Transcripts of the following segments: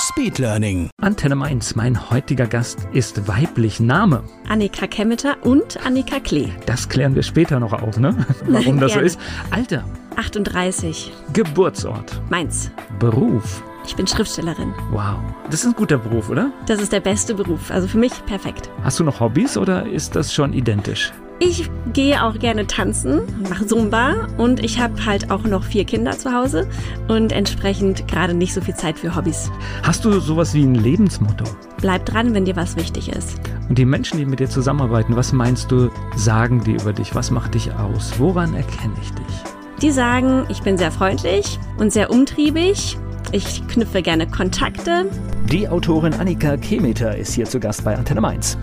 Speed Learning. Antenne Mainz, mein heutiger Gast ist weiblich. Name? Annika Kemmeter und Annika Klee. Das klären wir später noch auf, ne? Warum das so ist. Alter? 38. Geburtsort? Mainz. Beruf? Ich bin Schriftstellerin. Wow. Das ist ein guter Beruf, oder? Das ist der beste Beruf. Also für mich perfekt. Hast du noch Hobbys oder ist das schon identisch? Ich gehe auch gerne tanzen, mache Zumba und ich habe halt auch noch vier Kinder zu Hause und entsprechend gerade nicht so viel Zeit für Hobbys. Hast du sowas wie ein Lebensmotto? Bleib dran, wenn dir was wichtig ist. Und die Menschen, die mit dir zusammenarbeiten, was meinst du, sagen die über dich? Was macht dich aus? Woran erkenne ich dich? Die sagen, ich bin sehr freundlich und sehr umtriebig. Ich knüpfe gerne Kontakte. Die Autorin Annika Kemeter ist hier zu Gast bei Antenne Mainz.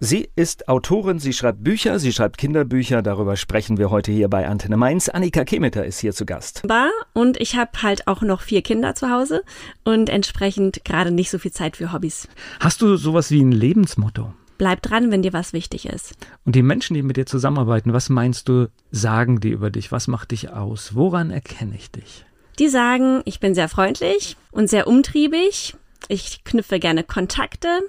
Sie ist Autorin, sie schreibt Bücher, sie schreibt Kinderbücher, darüber sprechen wir heute hier bei Antenne Mainz. Annika Kemeter ist hier zu Gast. Bar und ich habe halt auch noch vier Kinder zu Hause und entsprechend gerade nicht so viel Zeit für Hobbys. Hast du sowas wie ein Lebensmotto? Bleib dran, wenn dir was wichtig ist. Und die Menschen, die mit dir zusammenarbeiten, was meinst du, sagen die über dich? Was macht dich aus? Woran erkenne ich dich? Die sagen, ich bin sehr freundlich und sehr umtriebig. Ich knüpfe gerne Kontakte.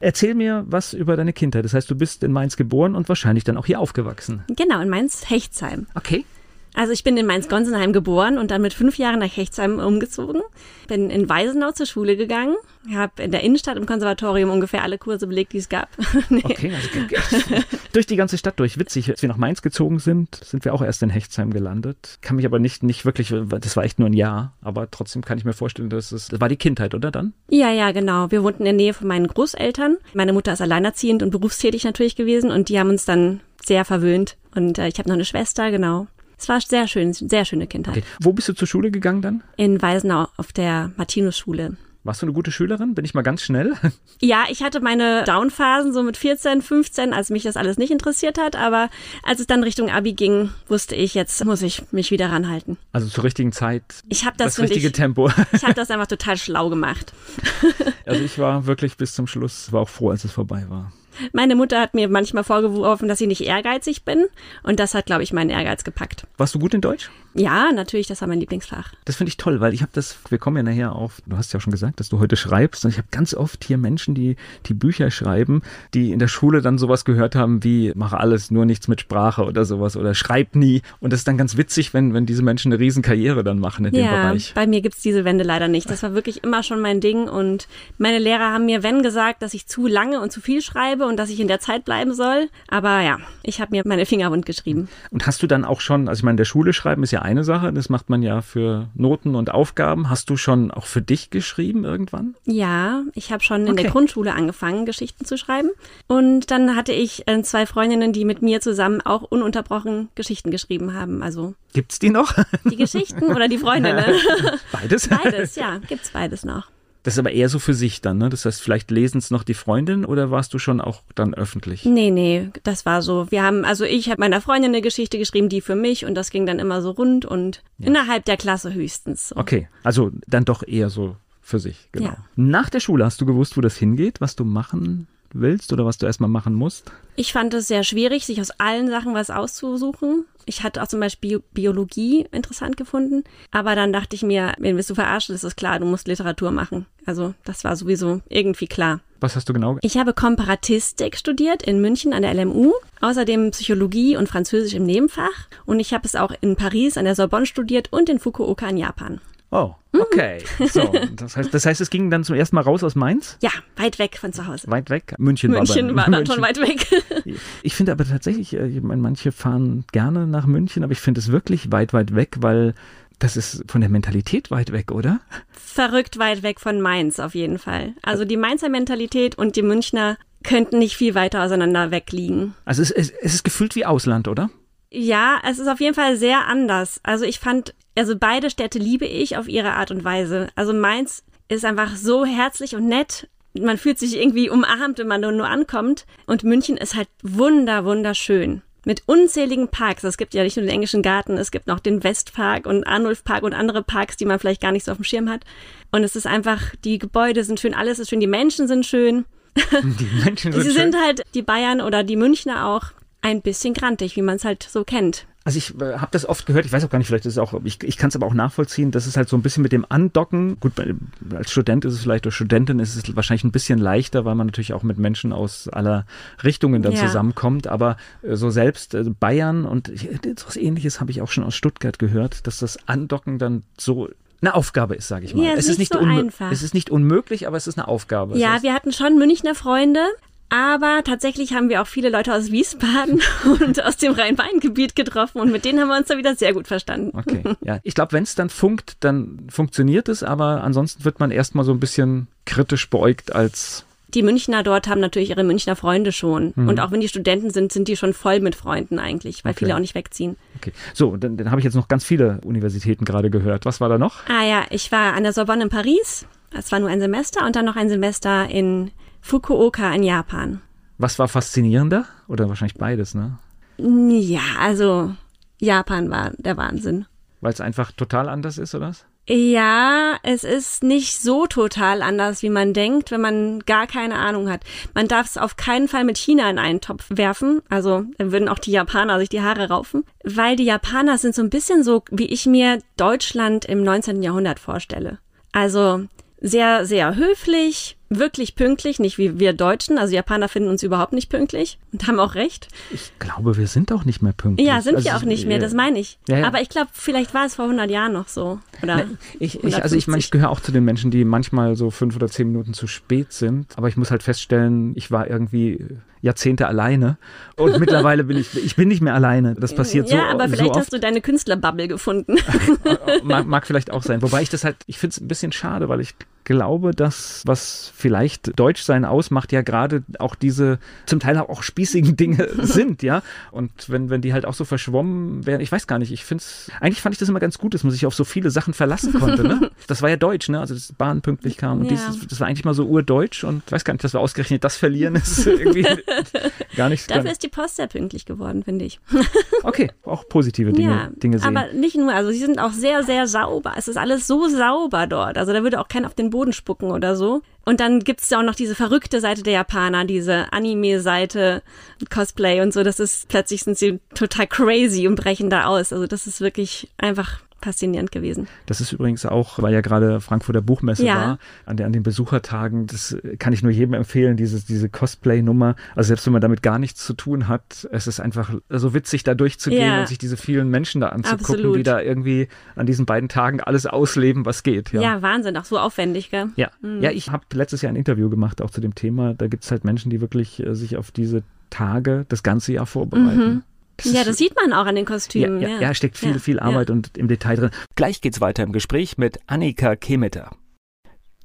Erzähl mir was über deine Kindheit. Das heißt, du bist in Mainz geboren und wahrscheinlich dann auch hier aufgewachsen. Genau, in Mainz-Hechtsheim. Okay. Also ich bin in Mainz-Gonsenheim geboren und dann mit fünf Jahren nach Hechtsheim umgezogen. Bin in Weisenau zur Schule gegangen, habe in der Innenstadt im Konservatorium ungefähr alle Kurse belegt, die es gab. nee. Okay, also durch die ganze Stadt durch. Witzig, als wir nach Mainz gezogen sind, sind wir auch erst in Hechtsheim gelandet. Kann mich aber nicht, nicht wirklich, das war echt nur ein Jahr, aber trotzdem kann ich mir vorstellen, dass es, das war die Kindheit, oder dann? Ja, ja, genau. Wir wohnten in der Nähe von meinen Großeltern. Meine Mutter ist alleinerziehend und berufstätig natürlich gewesen und die haben uns dann sehr verwöhnt. Und äh, ich habe noch eine Schwester, genau. Es war sehr schön, sehr schöne Kindheit. Okay. Wo bist du zur Schule gegangen dann? In Weisenau auf der Martinus-Schule. Warst du eine gute Schülerin? Bin ich mal ganz schnell? Ja, ich hatte meine Downphasen so mit 14, 15, als mich das alles nicht interessiert hat. Aber als es dann Richtung Abi ging, wusste ich, jetzt muss ich mich wieder ranhalten. Also zur richtigen Zeit. Ich habe das, das richtige ich, Tempo. Ich habe das einfach total schlau gemacht. Also ich war wirklich bis zum Schluss, war auch froh, als es vorbei war. Meine Mutter hat mir manchmal vorgeworfen, dass ich nicht ehrgeizig bin. Und das hat, glaube ich, meinen Ehrgeiz gepackt. Warst du gut in Deutsch? Ja, natürlich, das war mein Lieblingsfach. Das finde ich toll, weil ich habe das, wir kommen ja nachher auf, du hast ja auch schon gesagt, dass du heute schreibst. Und ich habe ganz oft hier Menschen, die, die Bücher schreiben, die in der Schule dann sowas gehört haben wie, mach alles, nur nichts mit Sprache oder sowas oder schreib nie. Und das ist dann ganz witzig, wenn, wenn diese Menschen eine Riesenkarriere dann machen in ja, dem Bereich. Bei mir gibt's diese Wende leider nicht. Das war wirklich immer schon mein Ding. Und meine Lehrer haben mir, wenn gesagt, dass ich zu lange und zu viel schreibe und dass ich in der Zeit bleiben soll. Aber ja, ich habe mir meine Finger wund geschrieben. Und hast du dann auch schon, also ich meine, in der Schule schreiben ist ja eine Sache, das macht man ja für Noten und Aufgaben. Hast du schon auch für dich geschrieben irgendwann? Ja, ich habe schon in okay. der Grundschule angefangen, Geschichten zu schreiben. Und dann hatte ich äh, zwei Freundinnen, die mit mir zusammen auch ununterbrochen Geschichten geschrieben haben. Also Gibt's die noch? Die Geschichten oder die Freundinnen? Beides? Beides, ja, gibt's beides noch. Das ist aber eher so für sich dann, ne? Das heißt, vielleicht lesen es noch die Freundin oder warst du schon auch dann öffentlich? Nee, nee, das war so. Wir haben, also ich habe meiner Freundin eine Geschichte geschrieben, die für mich und das ging dann immer so rund und ja. innerhalb der Klasse höchstens. So. Okay, also dann doch eher so für sich, genau. Ja. Nach der Schule hast du gewusst, wo das hingeht, was du machen willst oder was du erstmal machen musst? Ich fand es sehr schwierig, sich aus allen Sachen was auszusuchen. Ich hatte auch zum Beispiel Biologie interessant gefunden, aber dann dachte ich mir, wenn bist du verarscht, ist es klar, du musst Literatur machen. Also das war sowieso irgendwie klar. Was hast du genau? Ich habe Komparatistik studiert in München an der LMU, außerdem Psychologie und Französisch im Nebenfach und ich habe es auch in Paris an der Sorbonne studiert und in Fukuoka in Japan. Oh, okay. So, das heißt, das heißt, es ging dann zum ersten Mal raus aus Mainz? Ja, weit weg von zu Hause. Weit weg? München, München war dann schon weit weg. Ich finde aber tatsächlich, äh, ich meine, manche fahren gerne nach München, aber ich finde es wirklich weit, weit weg, weil das ist von der Mentalität weit weg, oder? Verrückt weit weg von Mainz auf jeden Fall. Also die Mainzer Mentalität und die Münchner könnten nicht viel weiter auseinander wegliegen. Also es, es, es ist gefühlt wie Ausland, oder? Ja, es ist auf jeden Fall sehr anders. Also ich fand, also beide Städte liebe ich auf ihre Art und Weise. Also Mainz ist einfach so herzlich und nett. Man fühlt sich irgendwie umarmt, wenn man nur ankommt. Und München ist halt wunder, wunderschön mit unzähligen Parks. Es gibt ja nicht nur den englischen Garten, es gibt noch den Westpark und Arnulf Park und andere Parks, die man vielleicht gar nicht so auf dem Schirm hat. Und es ist einfach, die Gebäude sind schön, alles ist schön, die Menschen sind schön. Die Menschen sind Sie schön. sind halt, die Bayern oder die Münchner auch, ein bisschen grantig, wie man es halt so kennt. Also ich äh, habe das oft gehört, ich weiß auch gar nicht, vielleicht ist es auch, ich, ich kann es aber auch nachvollziehen, das ist halt so ein bisschen mit dem Andocken. Gut, als Student ist es vielleicht, oder Studentin ist es wahrscheinlich ein bisschen leichter, weil man natürlich auch mit Menschen aus aller Richtungen dann Ja. zusammenkommt. Aber äh, so selbst äh, Bayern und ich- was ähnliches habe ich auch schon aus Stuttgart gehört, dass das Andocken dann so eine Aufgabe ist, sage ich mal. Ja, es ist nicht so unmö- einfach. Es ist nicht unmöglich, aber es ist eine Aufgabe. Ja, wir hatten schon Münchner Freunde, aber tatsächlich haben wir auch viele Leute aus Wiesbaden und aus dem Rhein-Main-Gebiet getroffen und mit denen haben wir uns da wieder sehr gut verstanden. Okay, ja. Ich glaube, wenn es dann funkt, dann funktioniert es, aber ansonsten wird man erstmal so ein bisschen kritisch beäugt als Die Münchner dort haben natürlich ihre Münchner Freunde schon. Und auch wenn die Studenten sind, sind die schon voll mit Freunden eigentlich, weil Okay. viele auch nicht wegziehen. Okay. So, dann, dann habe ich jetzt noch ganz viele Universitäten gerade gehört. Was war da noch? Ah ja, ich war an der Sorbonne in Paris. Das war nur ein Semester und dann noch ein Semester in Fukuoka in Japan. Was war faszinierender? Oder wahrscheinlich beides, ne? Ja, also Japan war der Wahnsinn. Weil es einfach total anders ist, oder was? Ja, es ist nicht so total anders, wie man denkt, wenn man gar keine Ahnung hat. Man darf es auf keinen Fall mit China in einen Topf werfen. Also dann würden auch die Japaner sich die Haare raufen. Weil die Japaner sind so ein bisschen so, wie ich mir Deutschland im 19. Jahrhundert vorstelle. Also sehr, sehr höflich, wirklich pünktlich, nicht wie wir Deutschen. Also Japaner finden uns überhaupt nicht pünktlich und haben auch recht. Ich glaube, wir sind auch nicht mehr pünktlich. Ja, sind Also wir auch ich- nicht mehr, das meine ich. Ja, ja. Aber ich glaube, vielleicht war es vor 100 Jahren noch so. Oder Ich, ich, also ich meine, ich 150. gehöre auch zu den Menschen, die manchmal so fünf oder zehn Minuten zu spät sind. Aber ich muss halt feststellen, ich war irgendwie Jahrzehnte alleine. Und mittlerweile bin ich, ich bin nicht mehr alleine. Das passiert so, ja, aber vielleicht so hast du deine Künstlerbubble gefunden. mag, mag vielleicht auch sein. Wobei ich das halt, ich finde es ein bisschen schade, weil ich glaube, dass was vielleicht Deutschsein ausmacht, ja gerade auch diese zum Teil auch spießigen Dinge sind, ja. Und wenn, wenn die halt auch so verschwommen wären, ich weiß gar nicht, ich finde es, eigentlich fand ich das immer ganz gut, dass man sich auf so viele Sachen verlassen konnte, ne? Das war ja deutsch, ne? Also dass Bahn pünktlich kam und Ja. dieses, das war eigentlich mal so urdeutsch und ich weiß gar nicht, dass wir ausgerechnet das verlieren, ist irgendwie gar nicht. Dafür Gar, ist die Post sehr pünktlich geworden, finde ich. okay, auch positive Dinge, ja, Dinge sehen. aber nicht nur, also sie sind auch sehr, sehr sauber. Es ist alles so sauber dort. Also da würde auch keiner auf den Boden spucken oder so. Und dann gibt's ja auch noch diese verrückte Seite der Japaner, diese Anime-Seite, Cosplay und so. Das ist, plötzlich sind sie total crazy und brechen da aus. Also das ist wirklich einfach faszinierend gewesen. Das ist übrigens auch, weil ja gerade Frankfurter Buchmesse Ja. war, an, der, an den Besuchertagen, das kann ich nur jedem empfehlen, diese, diese Cosplay-Nummer. Also selbst wenn man damit gar nichts zu tun hat, es ist einfach so witzig, da durchzugehen Ja. und sich diese vielen Menschen da anzugucken, Absolut. die da irgendwie an diesen beiden Tagen alles ausleben, was geht. Ja, Ja. Wahnsinn, auch so aufwendig, gell? Ja, ja ich habe letztes Jahr ein Interview gemacht, auch zu dem Thema. Da gibt es halt Menschen, die wirklich äh, sich auf diese Tage das ganze Jahr vorbereiten. Ja, ist- das sieht man auch an den ja, Kostümen. ja, ja, steckt viel, Ja, viel Arbeit und im Detail drin. Gleich geht's weiter im Gespräch mit Annika Kemeter.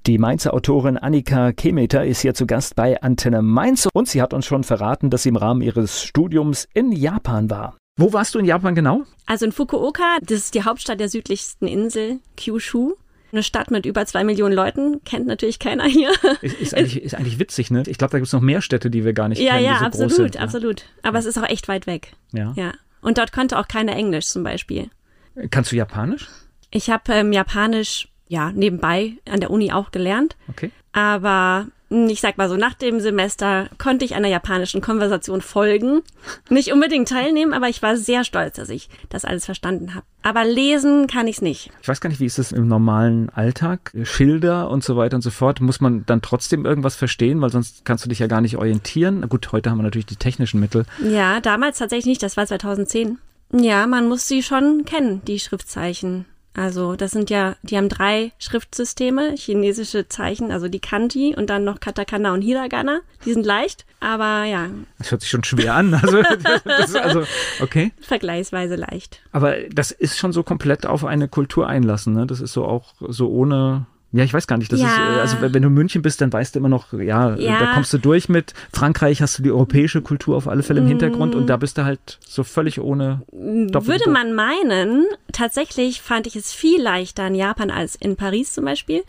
Die Mainzer Autorin Annika Kemeter ist hier zu Gast bei Antenne Mainz und sie hat uns schon verraten, dass sie im Rahmen ihres Studiums in Japan war. Wo warst du in Japan genau? Also in Fukuoka, das ist die Hauptstadt der südlichsten Insel, Kyushu. Eine Stadt mit über zwei Millionen Leuten, kennt natürlich keiner hier. Ist, ist, eigentlich, ist eigentlich witzig, ne? Ich glaube, da gibt es noch mehr Städte, die wir gar nicht ja, kennen, ja, so absolut, groß sind. absolut. Aber es ist auch echt weit weg. Ja. Ja. Und dort konnte auch keiner Englisch zum Beispiel. Ja. Kannst du Japanisch? Ich habe ähm, Japanisch, ja, nebenbei an der Uni auch gelernt. Okay. Aber ich sag mal so, nach dem Semester konnte ich einer japanischen Konversation folgen. Nicht unbedingt teilnehmen, aber ich war sehr stolz, dass ich das alles verstanden habe. Aber lesen kann ich's nicht. Ich weiß gar nicht, wie ist das im normalen Alltag? Schilder und so weiter und so fort. Muss man dann trotzdem irgendwas verstehen, weil sonst kannst du dich ja gar nicht orientieren. Na Gut, heute haben wir natürlich die technischen Mittel. Ja, damals tatsächlich nicht, das war 2010. Ja, man muss sie schon kennen, die Schriftzeichen. Also das sind ja, die haben drei Schriftsysteme, chinesische Zeichen, also die Kanji und dann noch Katakana und Hiragana. Die sind leicht, aber ja, Das hört sich schon schwer an. Also, das ist also okay. vergleichsweise leicht. Aber das ist schon so komplett auf eine Kultur einlassen. Ne? Das ist so auch so ohne Ja, ich weiß gar nicht. Das Ja. ist, äh, also wenn du in München bist, dann weißt du immer noch, ja, äh, Ja. da kommst du durch mit Frankreich, hast du die europäische Kultur auf alle Fälle im Hintergrund und da bist du halt so völlig ohne Doppel- Würde man meinen, tatsächlich fand ich es viel leichter in Japan als in Paris zum Beispiel,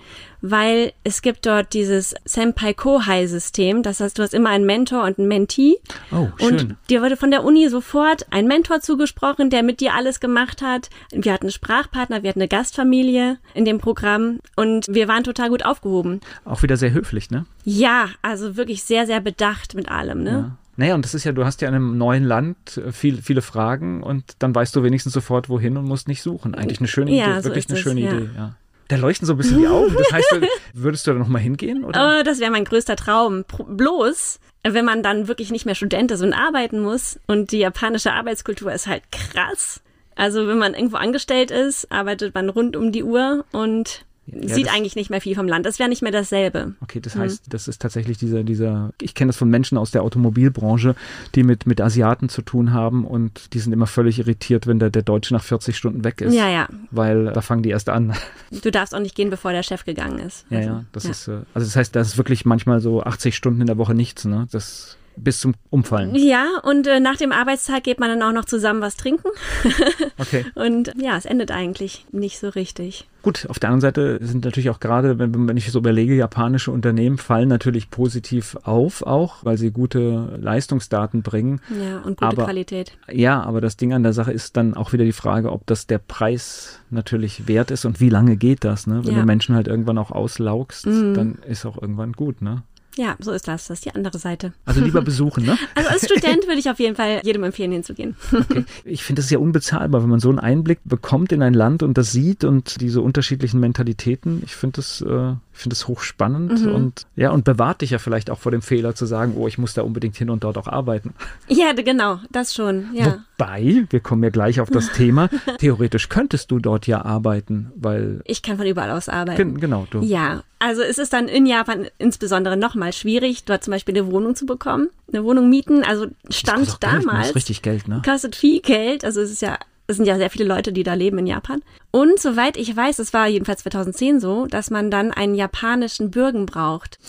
weil es gibt dort dieses Senpai-Kohai-System. Das heißt, du hast immer einen Mentor und einen Mentee. Oh, schön. Und dir wurde von der Uni sofort ein Mentor zugesprochen, der mit dir alles gemacht hat. Wir hatten einen Sprachpartner, wir hatten eine Gastfamilie in dem Programm und wir waren total gut aufgehoben. Auch wieder sehr höflich, ne? Ja, also wirklich sehr, sehr bedacht mit allem, ne? Ja. Naja, und das ist ja, du hast ja in einem neuen Land äh, viel, viele Fragen und dann weißt du wenigstens sofort wohin und musst nicht suchen. Eigentlich eine schöne Ja, Idee, so wirklich eine es, schöne ja. Idee, ja. Da leuchten so ein bisschen die Augen. Das heißt, würdest du da nochmal hingehen? Oder? Oh, das wäre mein größter Traum. Bloß, wenn man dann wirklich nicht mehr Student ist und arbeiten muss und die japanische Arbeitskultur ist halt krass. Also wenn man irgendwo angestellt ist, arbeitet man rund um die Uhr und Ja, sieht das- eigentlich nicht mehr viel vom Land. Das wäre nicht mehr dasselbe. Okay, das heißt, das ist tatsächlich dieser, dieser, ich kenne das von Menschen aus der Automobilbranche, die mit, mit Asiaten zu tun haben und die sind immer völlig irritiert, wenn der, der Deutsche nach 40 Stunden weg ist. Ja, ja. Weil da fangen die erst an. Du darfst auch nicht gehen, bevor der Chef gegangen ist. Ja, Also, ja. Das ist, äh, also das heißt, da ist wirklich manchmal so 80 Stunden in der Woche nichts, ne? Das bis zum Umfallen. Ja, und äh, nach dem Arbeitstag geht man dann auch noch zusammen was trinken. Okay. Und ja, es endet eigentlich nicht so richtig. Gut, auf der anderen Seite sind natürlich auch gerade, wenn, wenn ich so überlege, japanische Unternehmen fallen natürlich positiv auf, auch weil sie gute Leistungsdaten bringen. Ja, und gute Aber- Qualität. Ja, aber das Ding an der Sache ist dann auch wieder die Frage, ob das der Preis natürlich wert ist und wie lange geht das, ne? Wenn Ja. du Menschen halt irgendwann auch auslaugst, Mhm. dann ist auch irgendwann gut, ne? Ja, so ist das. Das ist die andere Seite. Also lieber besuchen, ne? Also als Student würde ich auf jeden Fall jedem empfehlen, hinzugehen. Okay. Ich finde es ja unbezahlbar, wenn man so einen Einblick bekommt in ein Land und das sieht und diese unterschiedlichen Mentalitäten. Ich finde das, äh, ich finde hochspannend Mhm. und ja, und bewahrt dich ja vielleicht auch vor dem Fehler zu sagen, oh, ich muss da unbedingt hin und dort auch arbeiten. Ja, genau, das schon, ja. Wobei, wir kommen ja gleich auf das Thema, theoretisch könntest du dort ja arbeiten, weil, Ich kann von überall aus arbeiten. gen- genau, du. Ja, also es ist dann in Japan insbesondere nochmal schwierig, dort zum Beispiel eine Wohnung zu bekommen, eine Wohnung mieten. Also stand kostet auch Geld, damals, Das ist richtig Geld, ne? kostet viel Geld. Also es ist ja, es sind ja sehr viele Leute, die da leben in Japan. Und soweit ich weiß, es war jedenfalls 2010 so, dass man dann einen japanischen Bürgen braucht.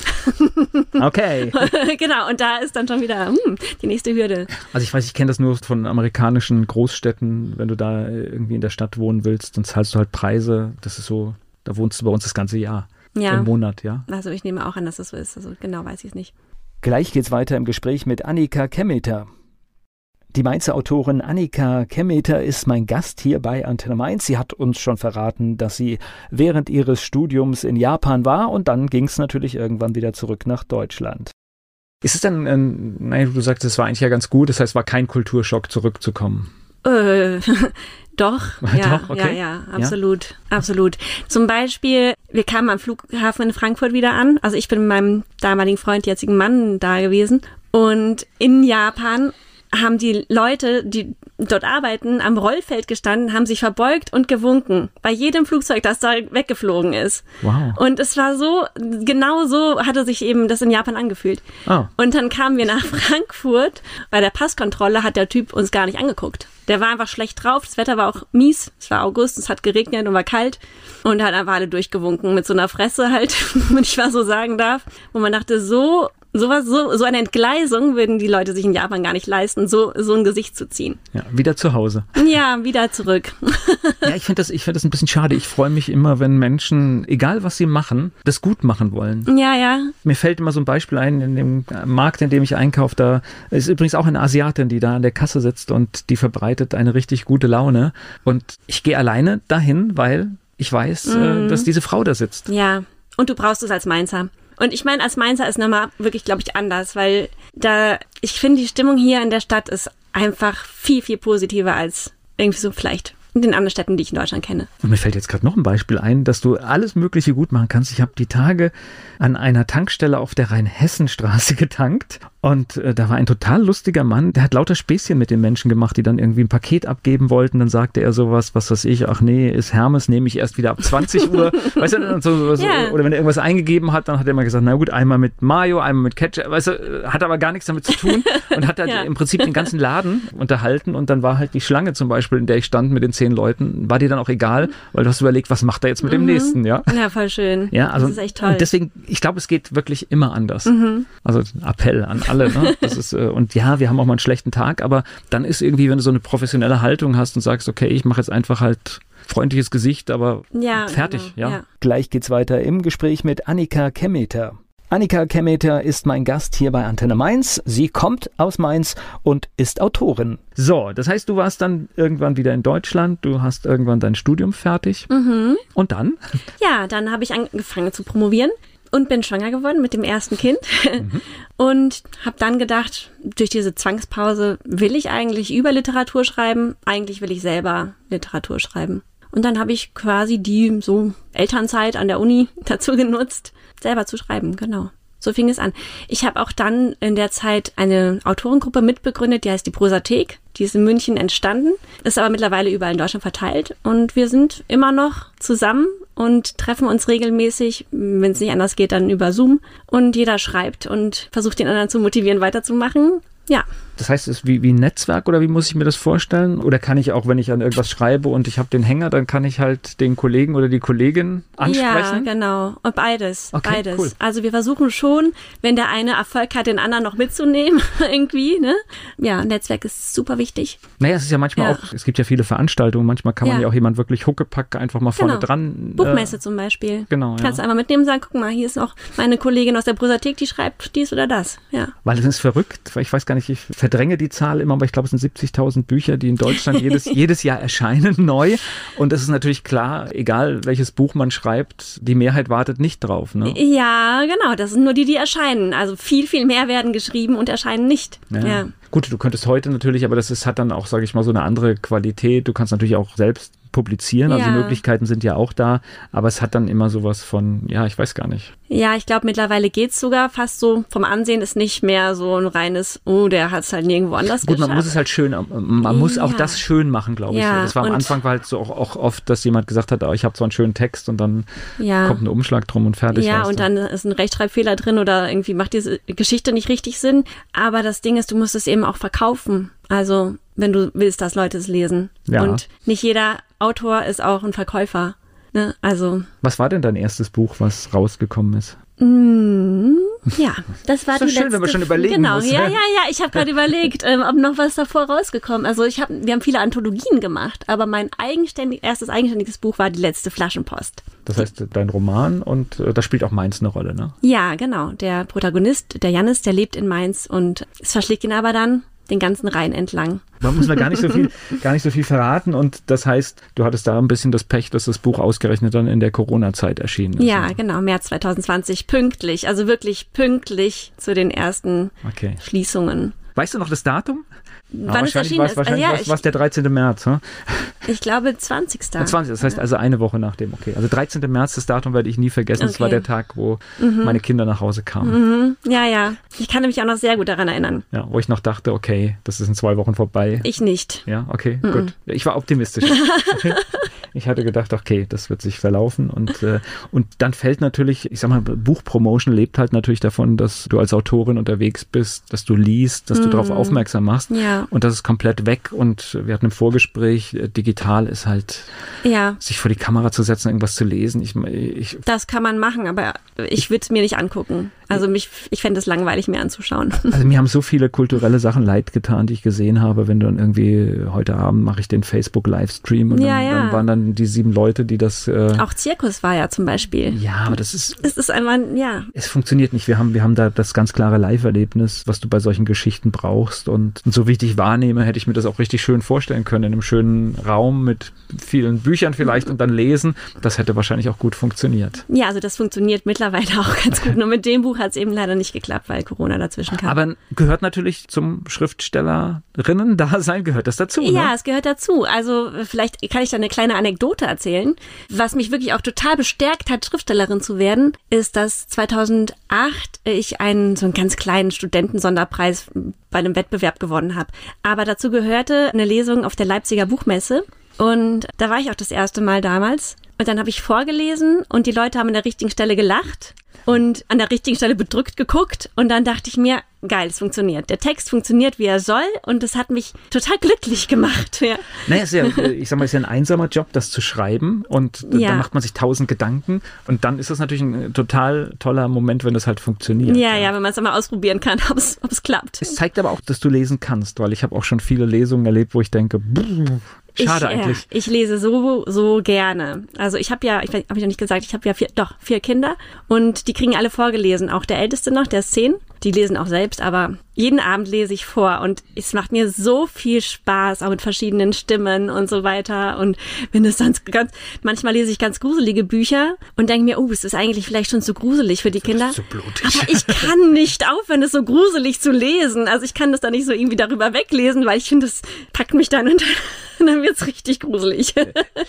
Okay. genau, und da ist dann schon wieder hm, die nächste Hürde. Also ich weiß, ich kenne das nur von amerikanischen Großstädten. Wenn du da irgendwie in der Stadt wohnen willst, dann zahlst du halt Preise. Das ist so, da wohnst du bei uns das ganze Jahr. Ja. Im Monat, ja. Also ich nehme auch an, dass das so ist. Also genau weiß ich es nicht. Gleich geht's weiter im Gespräch mit Annika Kemmeter. Die Mainzer Autorin Annika Kemmeter ist mein Gast hier bei Antenne Mainz. Sie hat uns schon verraten, dass sie während ihres Studiums in Japan war und dann ging's natürlich irgendwann wieder zurück nach Deutschland. Ist es dann, ähm, nein, du sagst, es war eigentlich ja ganz gut, das heißt, es war kein Kulturschock zurückzukommen. Äh, doch, ja, Doch, okay. ja, ja, absolut, absolut. Zum Beispiel, wir kamen am Flughafen in Frankfurt wieder an. Also ich bin mit meinem damaligen Freund, jetzigen Mann, da gewesen. Und in Japan haben die Leute, die dort arbeiten, am Rollfeld gestanden, haben sich verbeugt und gewunken. Bei jedem Flugzeug, das da weggeflogen ist. Wow. Und es war so, genau so hatte sich eben das in Japan angefühlt. Ah. Und dann kamen wir nach Frankfurt. Bei der Passkontrolle hat der Typ uns gar nicht angeguckt. Der war einfach schlecht drauf. Das Wetter war auch mies. Es war August, es hat geregnet und war kalt. Und hat einfach alle durchgewunken mit so einer Fresse halt, wenn ich mal so sagen darf. Wo man dachte, so, sowas, so, so eine Entgleisung würden die Leute sich in Japan gar nicht leisten, so, so ein Gesicht zu ziehen. Ja, wieder zu Hause. Ja, wieder zurück. Ja, ich finde das, ich finde das ein bisschen schade. Ich freue mich immer, wenn Menschen, egal was sie machen, das gut machen wollen. Ja, ja. Mir fällt immer so ein Beispiel ein, in dem Markt, in dem ich einkaufe, da ist übrigens auch eine Asiatin, die da an der Kasse sitzt und die verbreitet eine richtig gute Laune. Und ich gehe alleine dahin, weil ich weiß, äh, dass diese Frau da sitzt. Ja, und du brauchst es als Mainzer. Und ich meine, als Mainzer ist nochmal wirklich, glaube ich, anders, weil da, ich finde, die Stimmung hier in der Stadt ist einfach viel, viel positiver als irgendwie so vielleicht in den anderen Städten, die ich in Deutschland kenne. Und mir fällt jetzt gerade noch ein Beispiel ein, dass du alles Mögliche gut machen kannst. Ich habe die Tage an einer Tankstelle auf der Rheinhessenstraße getankt Und äh, da war ein total lustiger Mann, der hat lauter Späßchen mit den Menschen gemacht, die dann irgendwie ein Paket abgeben wollten. Dann sagte er sowas, was weiß ich, ach nee, ist Hermes, nehme ich erst wieder ab 20 Uhr. weißt du, so, so, yeah. oder wenn er irgendwas eingegeben hat, dann hat er immer gesagt, na gut, einmal mit Mayo, einmal mit Ketchup, weißt du, hat aber gar nichts damit zu tun und hat halt ja. im Prinzip den ganzen Laden unterhalten und dann war halt die Schlange zum Beispiel, in der ich stand mit den zehn Leuten, war dir dann auch egal, weil du hast überlegt, was macht er jetzt mit mhm. dem nächsten, ja? Ja, voll schön. Ja, also, das ist echt toll. Und deswegen, ich glaube, es geht wirklich immer anders. Mhm. Also Appell an alle, ne? Das ist, äh, und ja, wir haben auch mal einen schlechten Tag, aber dann ist irgendwie, wenn du so eine professionelle Haltung hast und sagst, okay, ich mache jetzt einfach halt freundliches Gesicht, aber ja, fertig, genau, ja. ja. Gleich geht's weiter im Gespräch mit Annika Kemmeter. Annika Kemmeter ist mein Gast hier bei Antenne Mainz. Sie kommt aus Mainz und ist Autorin. So, das heißt, du warst dann irgendwann wieder in Deutschland, du hast irgendwann dein Studium fertig. Mhm. Und dann? Ja, dann habe ich angefangen zu promovieren und bin schwanger geworden mit dem ersten Kind mhm. und habe dann gedacht, durch diese Zwangspause will ich eigentlich über Literatur schreiben, eigentlich will ich selber Literatur schreiben. Und dann habe ich quasi die so Elternzeit an der Uni dazu genutzt, selber zu schreiben, genau. So fing es an. Ich habe auch dann in der Zeit eine Autorengruppe mitbegründet, die heißt die Prosathek. Die ist in München entstanden, ist aber mittlerweile überall in Deutschland verteilt. Und wir sind immer noch zusammen und treffen uns regelmäßig, wenn es nicht anders geht, dann über Zoom. Und jeder schreibt und versucht den anderen zu motivieren, weiterzumachen. Ja, das heißt, es ist wie, wie ein Netzwerk oder wie muss ich mir das vorstellen? Oder kann ich auch, wenn ich an irgendwas schreibe und ich habe den Hänger, dann kann ich halt den Kollegen oder die Kollegin ansprechen? Ja, genau. Und beides. Okay, beides. Cool. Also wir versuchen schon, wenn der eine Erfolg hat, den anderen noch mitzunehmen, irgendwie. Ne? Ja, Netzwerk ist super wichtig. Naja, es ist ja manchmal ja. auch, es gibt ja viele Veranstaltungen, manchmal kann man ja, ja auch jemand wirklich Huckepack einfach mal vorne genau. dran. Äh, Buchmesse äh, zum Beispiel. Genau. Kannst ja. einmal mitnehmen und sagen, guck mal, hier ist noch meine Kollegin aus der Prosathek, die schreibt dies oder das. Ja. Weil es ist verrückt, ich weiß gar nicht, ich verdränge die Zahl immer, aber ich glaube, es sind 70.000 Bücher, die in Deutschland jedes, jedes Jahr erscheinen, neu. Und es ist natürlich klar, egal welches Buch man schreibt, die Mehrheit wartet nicht drauf. Ne? Ja, genau, das sind nur die, die erscheinen. Also viel, viel mehr werden geschrieben und erscheinen nicht. Ja. ja. Gut, du könntest heute natürlich, aber das ist, hat dann auch, sage ich mal, so eine andere Qualität. Du kannst natürlich auch selbst publizieren. Also ja. die Möglichkeiten sind ja auch da, aber es hat dann immer sowas von, ja, ich weiß gar nicht. Ja, ich glaube, mittlerweile geht es sogar fast so. Vom Ansehen ist nicht mehr so ein reines, oh, der hat es halt nirgendwo anders Gut, geschafft. man muss es halt schön, man muss auch das schön machen, glaube ich. Ja, das war am Anfang war halt so auch, auch oft, dass jemand gesagt hat, oh, ich habe zwar einen schönen Text und dann ja. kommt ein Umschlag drum und fertig. Ja, und dann ist ein Rechtschreibfehler drin oder irgendwie macht diese Geschichte nicht richtig Sinn. Aber das Ding ist, du musst es eben auch verkaufen. Also, wenn du willst, dass Leute es lesen. Ja. Und nicht jeder Autor ist auch ein Verkäufer. Ne? Also. Was war denn dein erstes Buch, was rausgekommen ist? Mm, ja, das war so die schön, letzte. wenn man schon überlegen genau, muss. ja, ja, ja. Ich habe gerade überlegt, ähm, ob noch was davor rausgekommen. Also ich habe, wir haben viele Anthologien gemacht, aber mein eigenständig, erstes eigenständiges Buch war die letzte Flaschenpost. Das heißt, dein Roman und äh, da spielt auch Mainz eine Rolle, ne? Ja, genau. Der Protagonist, der Jannis, der lebt in Mainz und es verschlägt ihn aber dann den ganzen Rhein entlang. Da muss man gar nicht so viel, gar nicht so viel verraten. Und das heißt, du hattest da ein bisschen das Pech, dass das Buch ausgerechnet dann in der Corona-Zeit erschienen ist. Ja, genau, März 2020, pünktlich, also wirklich pünktlich zu den ersten okay. Schließungen. Weißt du noch das Datum? Wann es erschienen ist? Wahrscheinlich ja, war es der 13. März. Hm? Ich glaube 20. 20. Das heißt also eine Woche nach dem. Okay, also 13. März, das Datum werde ich nie vergessen. Okay. Das war der Tag, wo mhm. meine Kinder nach Hause kamen. Mhm. Ja, ja. Ich kann mich auch noch sehr gut daran erinnern. Ja, wo ich noch dachte, okay, das ist in zwei Wochen vorbei. Ich nicht. Ja, okay, mhm. gut. Ich war optimistisch. ich hatte gedacht, okay, das wird sich verlaufen und äh, und dann fällt natürlich, ich sag mal, Buchpromotion lebt halt natürlich davon, dass du als Autorin unterwegs bist, dass du liest, dass du darauf mhm. aufmerksam machst. Ja. Und das ist komplett weg und wir hatten im Vorgespräch, äh, digital ist halt, ja. sich vor die Kamera zu setzen, irgendwas zu lesen. Ich, ich das kann man machen, aber ich würde es mir nicht angucken. Also mich, ich fände es langweilig, mir anzuschauen. Also mir haben so viele kulturelle Sachen leid getan, die ich gesehen habe, wenn dann irgendwie heute Abend mache ich den Facebook-Livestream und ja, dann, ja. dann, waren dann die sieben Leute, die das. Äh Auch Zirkus war ja zum Beispiel. Ja, aber das ist. Es ist einmal, ja. Es funktioniert nicht. Wir haben, wir haben da das ganz klare Live-Erlebnis, was du bei solchen Geschichten brauchst. Und, und so wie ich dich wahrnehme, hätte ich mir das auch richtig schön vorstellen können, in einem schönen Raum mit vielen Büchern vielleicht und dann lesen. Das hätte wahrscheinlich auch gut funktioniert. Ja, also das funktioniert mittlerweile auch ganz gut. Nur mit dem Buch Buch hat es eben leider nicht geklappt, weil Corona dazwischen kam. Aber gehört natürlich zum Schriftstellerinnen-Dasein, gehört das dazu, Ja, ne? es gehört dazu. Also vielleicht kann ich da eine kleine Anekdote erzählen. Was mich wirklich auch total bestärkt hat, Schriftstellerin zu werden, ist, dass 2008 ich einen so einen ganz kleinen Studentensonderpreis bei einem Wettbewerb gewonnen habe. Aber dazu gehörte eine Lesung auf der Leipziger Buchmesse. Und da war ich auch das erste Mal damals. Und dann habe ich vorgelesen und die Leute haben an der richtigen Stelle gelacht und an der richtigen Stelle bedrückt geguckt. Und dann dachte ich mir, geil, es funktioniert. Der Text funktioniert, wie er soll. Und das hat mich total glücklich gemacht. Ja. Naja, ist ja, äh, ich sag mal, ist ja ein einsamer Job, das zu schreiben. Und Ja. da macht man sich tausend Gedanken. Und dann ist das natürlich ein äh, total toller Moment, wenn das halt funktioniert. Ja, ja, wenn man es einmal ausprobieren kann, ob es es klappt. Es zeigt aber auch, dass du lesen kannst, weil ich habe auch schon viele Lesungen erlebt, wo ich denke, brr, schade ich, eigentlich. Ja, ich lese so, so gerne. Also ich habe ja, ich habe ich noch nicht gesagt, ich habe ja vier, doch, vier Kinder und die kriegen alle vorgelesen. Auch der Älteste noch, der ist zehn. Die lesen auch selbst, aber jeden Abend lese ich vor und es macht mir so viel Spaß, auch mit verschiedenen Stimmen und so weiter. Und wenn es dann ganz, manchmal lese ich ganz gruselige Bücher und denke mir, oh, es ist eigentlich vielleicht schon zu gruselig für die Kinder. zu blutig. Aber ich kann nicht aufhören, es so gruselig zu lesen. Also ich kann das dann nicht so irgendwie darüber weglesen, weil ich finde, es packt mich dann und dann wird's richtig gruselig.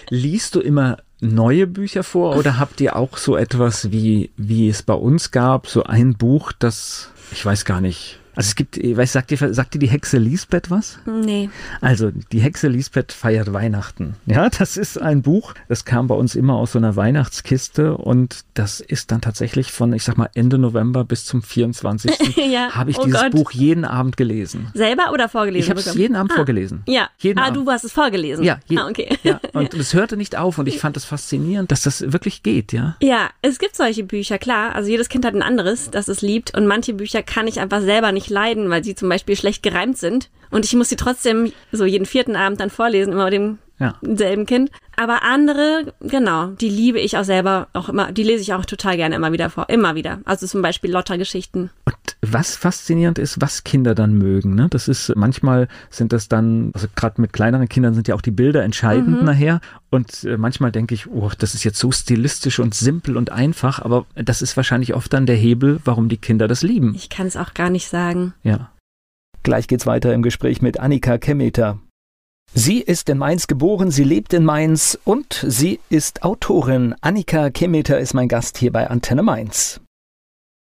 Liest du immer neue Bücher vor oder habt ihr auch so etwas wie, wie es bei uns gab, so ein Buch, das, ich weiß gar nicht. Also es gibt, ich weiß, sagt dir, sagt dir die Hexe Lisbeth was? nee. Also, die Hexe Lisbeth feiert Weihnachten. Ja, das ist ein Buch, das kam bei uns immer aus so einer Weihnachtskiste und das ist dann tatsächlich von, ich sag mal, Ende November bis zum 24. Ja, habe ich oh dieses Gott. Buch jeden Abend gelesen. Selber oder vorgelesen? Ich habe es jeden Abend ah. vorgelesen. Ja. Jeden ah, Abend. du hast es vorgelesen. Ja, je, ah, okay. ja, und es hörte nicht auf und ich fand es faszinierend, dass das wirklich geht, ja. Ja, es gibt solche Bücher, klar. Also jedes Kind hat ein anderes, das es liebt. Und manche Bücher kann ich einfach selber nicht leiden, weil sie zum Beispiel schlecht gereimt sind. Und ich muss sie trotzdem so jeden vierten Abend dann vorlesen, immer dem Ja. selben Kind. Aber andere, genau, die liebe ich auch selber auch immer, die lese ich auch total gerne immer wieder vor. Immer wieder. Also zum Beispiel Lotter-Geschichten. Und was faszinierend ist, was Kinder dann mögen. Ne? Das ist manchmal sind das dann, also gerade mit kleineren Kindern sind ja auch die Bilder entscheidend nachher. Und äh, manchmal denke ich, oh, das ist jetzt so stilistisch und simpel und einfach, aber das ist wahrscheinlich oft dann der Hebel, warum die Kinder das lieben. Ich kann es auch gar nicht sagen. Ja. Gleich geht's weiter im Gespräch mit Annika Kemmeter. Sie ist in Mainz geboren, sie lebt in Mainz und sie ist Autorin. Annika Kemmeter ist mein Gast hier bei Antenne Mainz.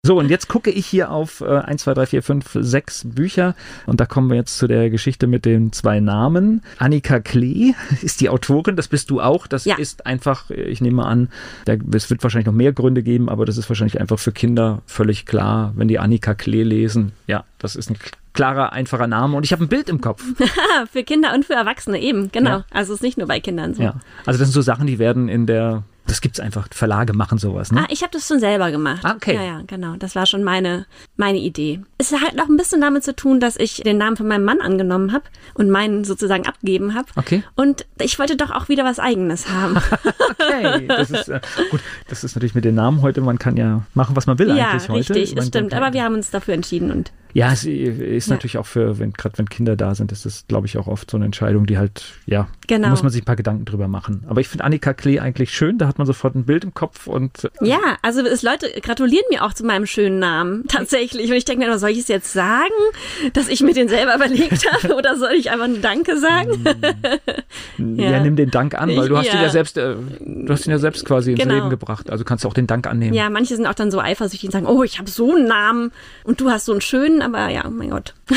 So, und jetzt gucke ich hier auf äh, 1, 2, 3, 4, 5, 6 Bücher und da kommen wir jetzt zu der Geschichte mit den zwei Namen. Annika Klee ist die Autorin, das bist du auch. Das Ja. ist einfach, ich nehme an, da, es wird wahrscheinlich noch mehr Gründe geben, aber das ist wahrscheinlich einfach für Kinder völlig klar, wenn die Annika Klee lesen. Ja, das ist ein klarer, einfacher Name und ich habe ein Bild im Kopf. Für Kinder und für Erwachsene eben, genau. Ja. Also es ist nicht nur bei Kindern so. Ja, also das sind so Sachen, die werden in der, das gibt's einfach, Verlage machen sowas, ne? Ah, ich habe das schon selber gemacht. Ah, okay. Ja, ja, genau. Das war schon meine, meine Idee. Es hat auch ein bisschen damit zu tun, dass ich den Namen von meinem Mann angenommen habe und meinen sozusagen abgegeben habe. Okay. Und ich wollte doch auch wieder was Eigenes haben. Okay, das ist äh, gut. Das ist natürlich mit den Namen heute. Man kann ja machen, was man will ja, eigentlich heute. richtig, Man- es stimmt. Aber wir haben uns dafür entschieden und ja, es ist Ja. natürlich auch für, wenn gerade wenn Kinder da sind, ist das, glaube ich, auch oft so eine Entscheidung, die halt, ja, Genau. da muss man sich ein paar Gedanken drüber machen. Aber ich finde Annika Klee eigentlich schön. Da hat man sofort ein Bild im Kopf und äh, ja, also es Leute gratulieren mir auch zu meinem schönen Namen tatsächlich. Und ich denke mir immer, soll ich es jetzt sagen, dass ich mir den selber überlegt habe, oder soll ich einfach nur Danke sagen? ja. Ja. nimm den Dank an, weil du hast ihn Ja. ja selbst, äh, du hast ihn ja selbst quasi ins Genau. Leben gebracht. Also kannst du auch den Dank annehmen. Ja, manche sind auch dann so eifersüchtig und sagen, oh, ich habe so einen Namen und du hast so einen schönen, aber ja, mein Gott.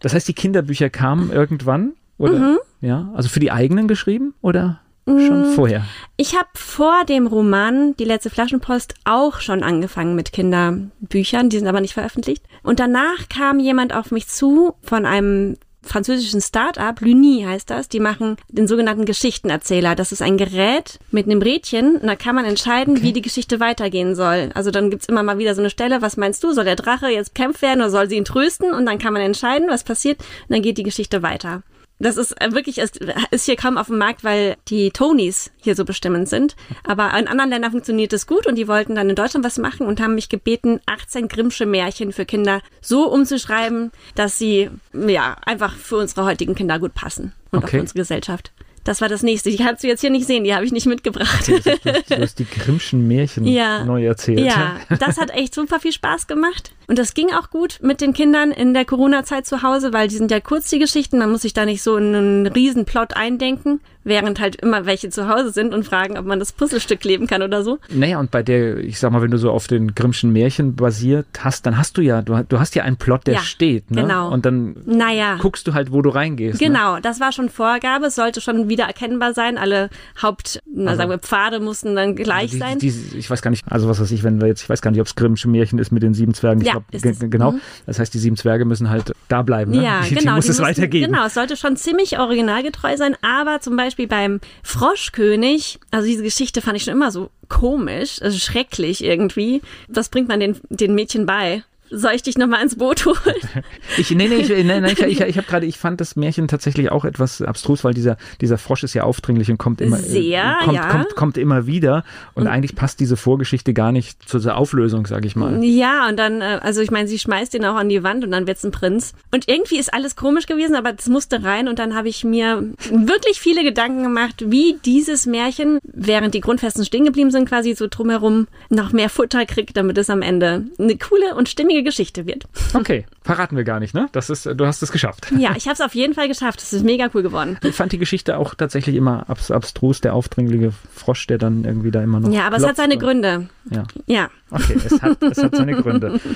Das heißt, die Kinderbücher kamen irgendwann, oder? Mhm. Ja, also für die eigenen geschrieben oder schon vorher? Ich habe vor dem Roman Die letzte Flaschenpost auch schon angefangen mit Kinderbüchern, die sind aber nicht veröffentlicht. Und danach kam jemand auf mich zu von einem französischen Start-up, Luni heißt das, die machen den sogenannten Geschichtenerzähler. Das ist ein Gerät mit einem Rädchen und da kann man entscheiden, wie die Geschichte weitergehen soll. Also dann gibt's immer mal wieder so eine Stelle, was meinst du, soll der Drache jetzt kämpft werden oder soll sie ihn trösten? Und dann kann man entscheiden, was passiert und dann geht die Geschichte weiter. Das ist äh, wirklich, es ist hier kaum auf dem Markt, weil die Tonys hier so bestimmend sind. Aber in anderen Ländern funktioniert es gut und die wollten dann in Deutschland was machen und haben mich gebeten, 18 Grimmsche Märchen für Kinder so umzuschreiben, dass sie, ja, einfach für unsere heutigen Kinder gut passen und auch Okay. für unsere Gesellschaft. Das war das nächste. Die kannst du jetzt hier nicht sehen, die habe ich nicht mitgebracht. Okay, du, du hast die Grimmschen Märchen Ja. neu erzählt. Ja, das hat echt super viel Spaß gemacht. Und das ging auch gut mit den Kindern in der Corona-Zeit zu Hause, weil die sind ja kurz, die Geschichten. Man muss sich da nicht so in einen riesen Plot eindenken, während halt immer welche zu Hause sind und fragen, ob man das Puzzlestück kleben kann oder so. Naja, und bei der, ich sag mal, wenn du so auf den Grimmschen Märchen basiert hast, dann hast du ja, du, du hast ja einen Plot, der Ja, steht, ne? genau. Und dann Naja. guckst du halt, wo du reingehst. Ne? Genau, das war schon Vorgabe. Es sollte schon wieder erkennbar sein. Alle Haupt, na, sagen wir, Pfade mussten dann gleich Also sein. die, die, ich weiß gar nicht, also was weiß ich, wenn wir jetzt, ich weiß gar nicht, ob es Grimmsche Märchen ist mit den sieben Zwergen. Ich Ja, glaub, genau. Mhm. Das heißt, die sieben Zwerge müssen halt da bleiben. Ne? Ja, die, genau. Die muss die es mussten- weitergeben. Genau, es sollte schon ziemlich originalgetreu sein, aber zum Beispiel beim Froschkönig, also diese Geschichte fand ich schon immer so komisch, also schrecklich irgendwie. Das bringt man den, den Mädchen bei. Soll ich dich nochmal ins Boot holen? Ich, nee, nee, ich, nee, nee, ich, ich, ich habe gerade, ich fand das Märchen tatsächlich auch etwas abstrus, weil dieser, dieser Frosch ist ja aufdringlich und kommt immer, äh, Sehr, kommt, ja. kommt, kommt immer wieder und, eigentlich passt diese Vorgeschichte gar nicht zu dieser Auflösung, sag ich mal. Ja, und dann, äh, also ich meine, sie schmeißt ihn auch an die Wand und dann wird's ein Prinz. Und irgendwie ist alles komisch gewesen, aber das musste rein und dann habe ich mir wirklich viele Gedanken gemacht, wie dieses Märchen, während die Grundfesten stehen geblieben sind, quasi so drumherum noch mehr Futter kriegt, damit es am Ende eine coole und stimmige Geschichte wird. Okay, verraten wir gar nicht, ne? Das ist, du hast es geschafft. Ja, ich habe es auf jeden Fall geschafft. Es ist mega cool geworden. Ich fand die Geschichte auch tatsächlich immer abs abstrus, der aufdringliche Frosch, der dann irgendwie da immer noch. Ja, aber es hat seine und- Gründe. Ja, Ja. okay, es hat, es hat seine Gründe.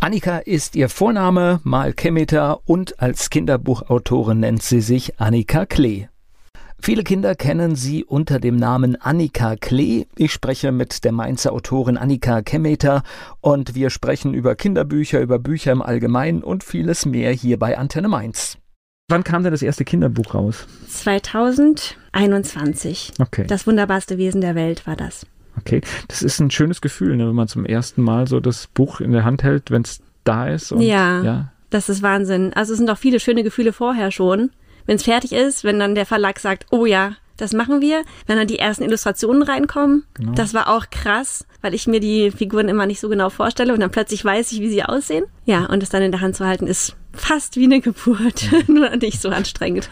Annika ist ihr Vorname, mal Kemeter und als Kinderbuchautorin nennt sie sich Annika Klee. Viele Kinder kennen sie unter dem Namen Annika Klee. Ich spreche mit der Mainzer Autorin Annika Kemeter und wir sprechen über Kinderbücher, über Bücher im Allgemeinen und vieles mehr hier bei Antenne Mainz. Wann kam denn das erste Kinderbuch raus? 2021. Okay. Das wunderbarste Wesen der Welt war das. Okay, das ist ein schönes Gefühl, ne, wenn man zum ersten Mal so das Buch in der Hand hält, wenn es da ist. Und, Ja. ja. Das ist Wahnsinn. Also es sind auch viele schöne Gefühle vorher schon. Wenn es fertig ist, wenn dann der Verlag sagt, oh ja, das machen wir, wenn dann die ersten Illustrationen reinkommen. Genau. Das war auch krass, weil ich mir die Figuren immer nicht so genau vorstelle und dann plötzlich weiß ich, wie sie aussehen. Ja, und es dann in der Hand zu halten, ist fast wie eine Geburt, nur nicht so anstrengend.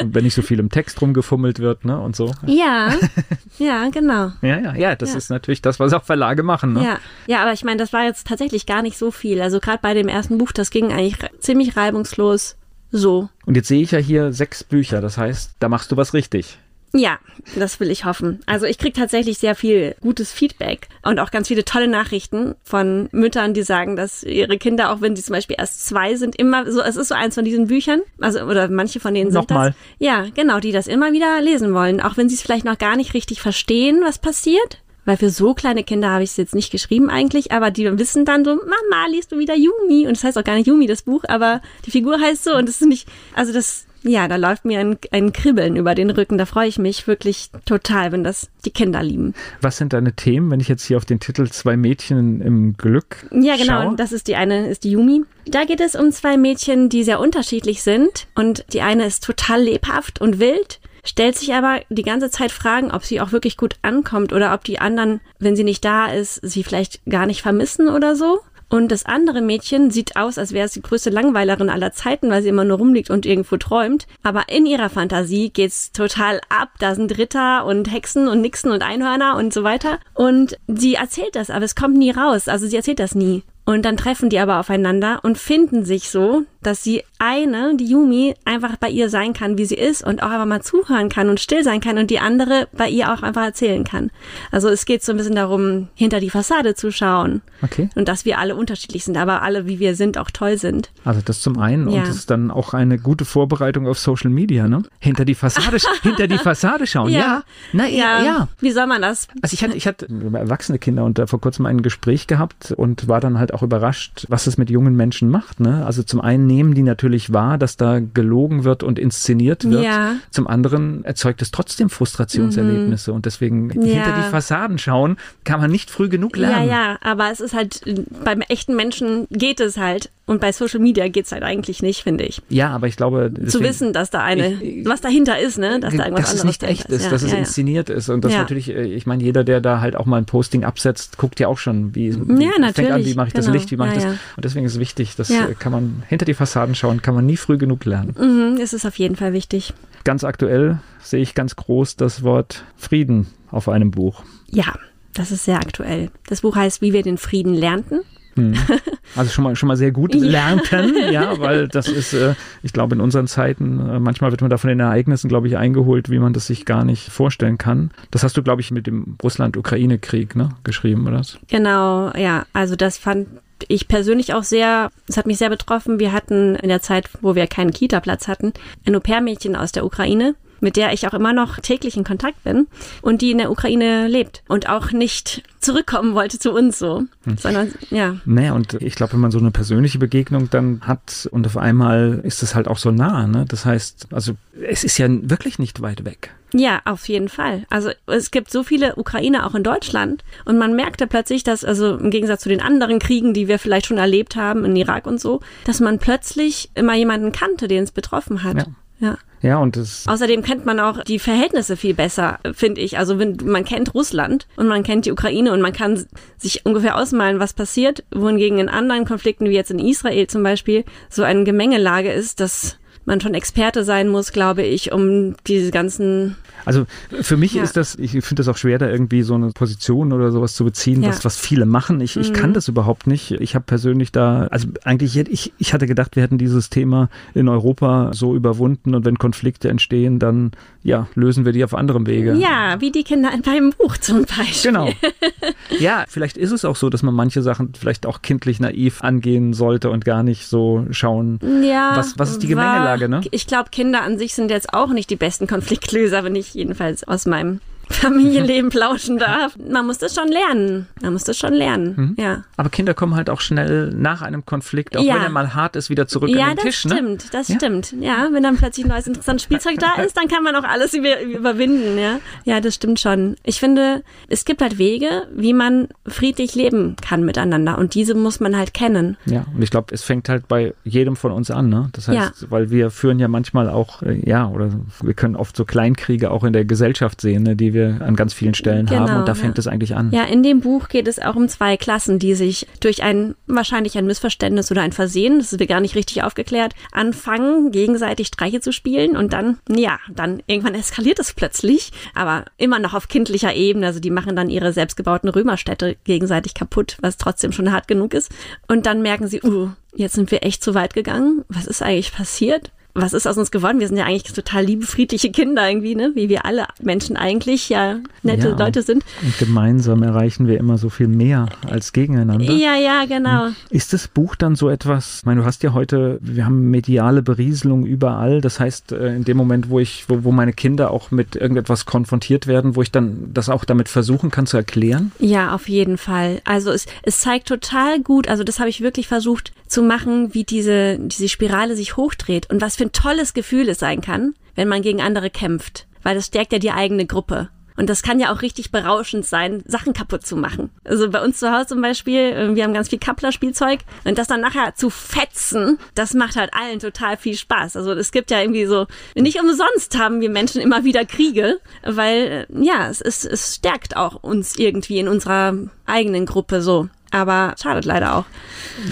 Und wenn nicht so viel im Text rumgefummelt wird, ne, und so. ja, ja, genau. Ja, ja, ja, das Ja. ist natürlich das, was auch Verlage machen, ne? Ja, ja, aber ich meine, das war jetzt tatsächlich gar nicht so viel. Also gerade bei dem ersten Buch, das ging eigentlich ziemlich reibungslos so. Und jetzt sehe ich ja hier sechs Bücher, das heißt, da machst du was richtig. Ja, das will ich hoffen. Also ich kriege tatsächlich sehr viel gutes Feedback und auch ganz viele tolle Nachrichten von Müttern, die sagen, dass ihre Kinder, auch wenn sie zum Beispiel erst zwei sind, immer so, es ist so eins von diesen Büchern, also oder manche von denen sind Nochmal. das. Ja, genau, die das immer wieder lesen wollen, auch wenn sie es vielleicht noch gar nicht richtig verstehen, was passiert. Weil für so kleine Kinder habe ich es jetzt nicht geschrieben eigentlich, aber die wissen dann so, Mama, liest du wieder Yumi? Und das heißt auch gar nicht Yumi, das Buch, aber die Figur heißt so und es ist nicht, also das, ja, da läuft mir ein, ein Kribbeln über den Rücken. Da freue ich mich wirklich total, wenn das die Kinder lieben. Was sind deine Themen, wenn ich jetzt hier auf den Titel Zwei Mädchen im Glück Ja, genau. schaue? Und das ist die eine, ist die Yumi. Da geht es um zwei Mädchen, die sehr unterschiedlich sind. Und die eine ist total lebhaft und wild, stellt sich aber die ganze Zeit Fragen, ob sie auch wirklich gut ankommt oder ob die anderen, wenn sie nicht da ist, sie vielleicht gar nicht vermissen oder so. Und das andere Mädchen sieht aus, als wäre es die größte Langweilerin aller Zeiten, weil sie immer nur rumliegt und irgendwo träumt. Aber in ihrer Fantasie geht's total ab. Da sind Ritter und Hexen und Nixen und Einhörner und so weiter. Und sie erzählt das, aber es kommt nie raus. Also sie erzählt das nie. Und dann treffen die aber aufeinander und finden sich so, dass sie eine, die Yumi, einfach bei ihr sein kann, wie sie ist und auch einfach mal zuhören kann und still sein kann und die andere bei ihr auch einfach erzählen kann. Also es geht so ein bisschen darum, hinter die Fassade zu schauen Okay. und dass wir alle unterschiedlich sind, aber alle, wie wir sind, auch toll sind. Also das zum einen Ja. und das ist dann auch eine gute Vorbereitung auf Social Media, ne? Hinter die Fassade, hinter die Fassade schauen, ja. Na, ja. ja. Wie soll man das? Also ich hatte, ich hatte erwachsene Kinder und da vor kurzem ein Gespräch gehabt und war dann halt auch überrascht, was es mit jungen Menschen macht. Ne? Also zum einen nehmen die natürlich wahr, dass da gelogen wird und inszeniert wird. Ja. Zum anderen erzeugt es trotzdem Frustrationserlebnisse und deswegen hinter die Fassaden schauen kann man nicht früh genug Ja, lernen. ja, aber es ist halt, beim echten Menschen geht es halt. Und bei Social Media geht's halt eigentlich nicht, finde ich. Ja, aber ich glaube, Zu deswegen- wissen, dass da eine, Ich- was dahinter ist, ne? Dass da irgendwas dass es nicht echt ist, Ja, dass es ja, ja. inszeniert ist und das Ja. natürlich, äh, ich meine, jeder, der da halt auch mal ein Posting absetzt, guckt ja auch schon, wie, wie Ja, fängt an, natürlich, wie mache ich das das Licht, wie mache ich das? Und deswegen ist es wichtig, das äh, kann man hinter die Fassaden schauen, kann man nie früh genug lernen. Mhm, es ist auf jeden Fall wichtig. Ganz aktuell sehe ich ganz groß das Wort Frieden auf einem Buch. Ja, das ist sehr aktuell. Das Buch heißt Wie wir den Frieden lernten. Also schon mal, schon mal sehr gut Ja. lernten, ja, weil das ist, äh, ich glaube, in unseren Zeiten, äh, manchmal wird man da von den Ereignissen, glaube ich, eingeholt, wie man das sich gar nicht vorstellen kann. Das hast du, glaube ich, mit dem Russland-Ukraine-Krieg ne, geschrieben, oder? Genau, ja. Also das fand ich persönlich auch sehr, es hat mich sehr betroffen. Wir hatten in der Zeit, wo wir keinen Kita-Platz hatten, ein Au-pair-Mädchen aus der Ukraine, mit der ich auch immer noch täglich in Kontakt bin und die in der Ukraine lebt und auch nicht zurückkommen wollte zu uns so, sondern ja. Naja, und ich glaube, wenn man so eine persönliche Begegnung dann hat und auf einmal ist es halt auch so nah, ne? Das heißt, also es ist ja wirklich nicht weit weg. Ja, auf jeden Fall. Also es gibt so viele Ukrainer auch in Deutschland und man merkte plötzlich, dass also im Gegensatz zu den anderen Kriegen, die wir vielleicht schon erlebt haben in Irak und so, dass man plötzlich immer jemanden kannte, den es betroffen hat. Ja. Ja. Ja, und das, Außerdem kennt man auch die Verhältnisse viel besser, finde ich. Also wenn man kennt Russland und man kennt die Ukraine und man kann sich ungefähr ausmalen, was passiert, wohingegen in anderen Konflikten, wie jetzt in Israel zum Beispiel, so eine Gemengelage ist, dass man schon Experte sein muss, glaube ich, um diese ganzen also für mich Ja. ist das, ich finde das auch schwer, da irgendwie so eine Position oder sowas zu beziehen, Ja. was, was viele machen. Ich, ich kann das überhaupt nicht. Ich habe persönlich da, also eigentlich, hätte ich, ich hatte gedacht, wir hätten dieses Thema in Europa so überwunden und wenn Konflikte entstehen, dann ja, lösen wir die auf anderem Wege. Ja, wie die Kinder in deinem Buch zum Beispiel. Genau. Ja, vielleicht ist es auch so, dass man manche Sachen vielleicht auch kindlich naiv angehen sollte und gar nicht so schauen. Ja. Was- was ist die war- Gemengelage, ne? Ich glaube, Kinder an sich sind jetzt auch nicht die besten Konfliktlöser, wenn ich jedenfalls aus meinem Familienleben plauschen darf. Man muss das schon lernen. Man muss das schon lernen. Mhm. Ja. Aber Kinder kommen halt auch schnell nach einem Konflikt, auch Ja. wenn er mal hart ist, wieder zurück Ja, an den das Tisch. Ne? stimmt, das Ja. stimmt. Ja, wenn dann plötzlich neues interessantes Spielzeug da ist, dann kann man auch alles über, überwinden, ja. Ja, das stimmt schon. Ich finde, es gibt halt Wege, wie man friedlich leben kann miteinander und diese muss man halt kennen. Ja, und ich glaube, es fängt halt bei jedem von uns an, ne? Das heißt, Ja. weil wir führen ja manchmal auch, äh, ja, oder wir können oft so Kleinkriege auch in der Gesellschaft sehen, ne, die wir an ganz vielen Stellen Genau, haben und da ja. fängt es eigentlich an. Ja, in dem Buch geht es auch um zwei Klassen, die sich durch ein wahrscheinlich ein Missverständnis oder ein Versehen, das wird gar nicht richtig aufgeklärt, anfangen, gegenseitig Streiche zu spielen und dann, ja, dann irgendwann eskaliert es plötzlich, aber immer noch auf kindlicher Ebene. Also die machen dann ihre selbstgebauten Römerstädte gegenseitig kaputt, was trotzdem schon hart genug ist. Und dann merken sie, uh, jetzt sind wir echt zu weit gegangen. Was ist eigentlich passiert? Was ist aus uns geworden? Wir sind ja eigentlich total liebe, friedliche Kinder irgendwie, ne? Wie wir alle Menschen eigentlich ja nette Ja. Leute sind. Und gemeinsam erreichen wir immer so viel mehr als gegeneinander. Ja, ja, genau. Ist das Buch dann so etwas, ich meine, du hast ja heute, wir haben mediale Berieselung überall, das heißt, äh, in dem Moment, wo ich, wo, wo meine Kinder auch mit irgendetwas konfrontiert werden, wo ich dann das auch damit versuchen kann zu erklären? Ja, auf jeden Fall. Also es, es zeigt total gut, also das habe ich wirklich versucht zu machen, wie diese, diese Spirale sich hochdreht und was für ein tolles Gefühl es sein kann, wenn man gegen andere kämpft. Weil das stärkt ja die eigene Gruppe. Und das kann ja auch richtig berauschend sein, Sachen kaputt zu machen. Also bei uns zu Hause zum Beispiel, äh, wir haben ganz viel Kappler-Spielzeug und das dann nachher zu fetzen, das macht halt allen total viel Spaß. Also es gibt ja irgendwie so, nicht umsonst haben wir Menschen immer wieder Kriege, weil äh, ja, es, ist, es stärkt auch uns irgendwie in unserer eigenen Gruppe so. Aber schadet leider auch.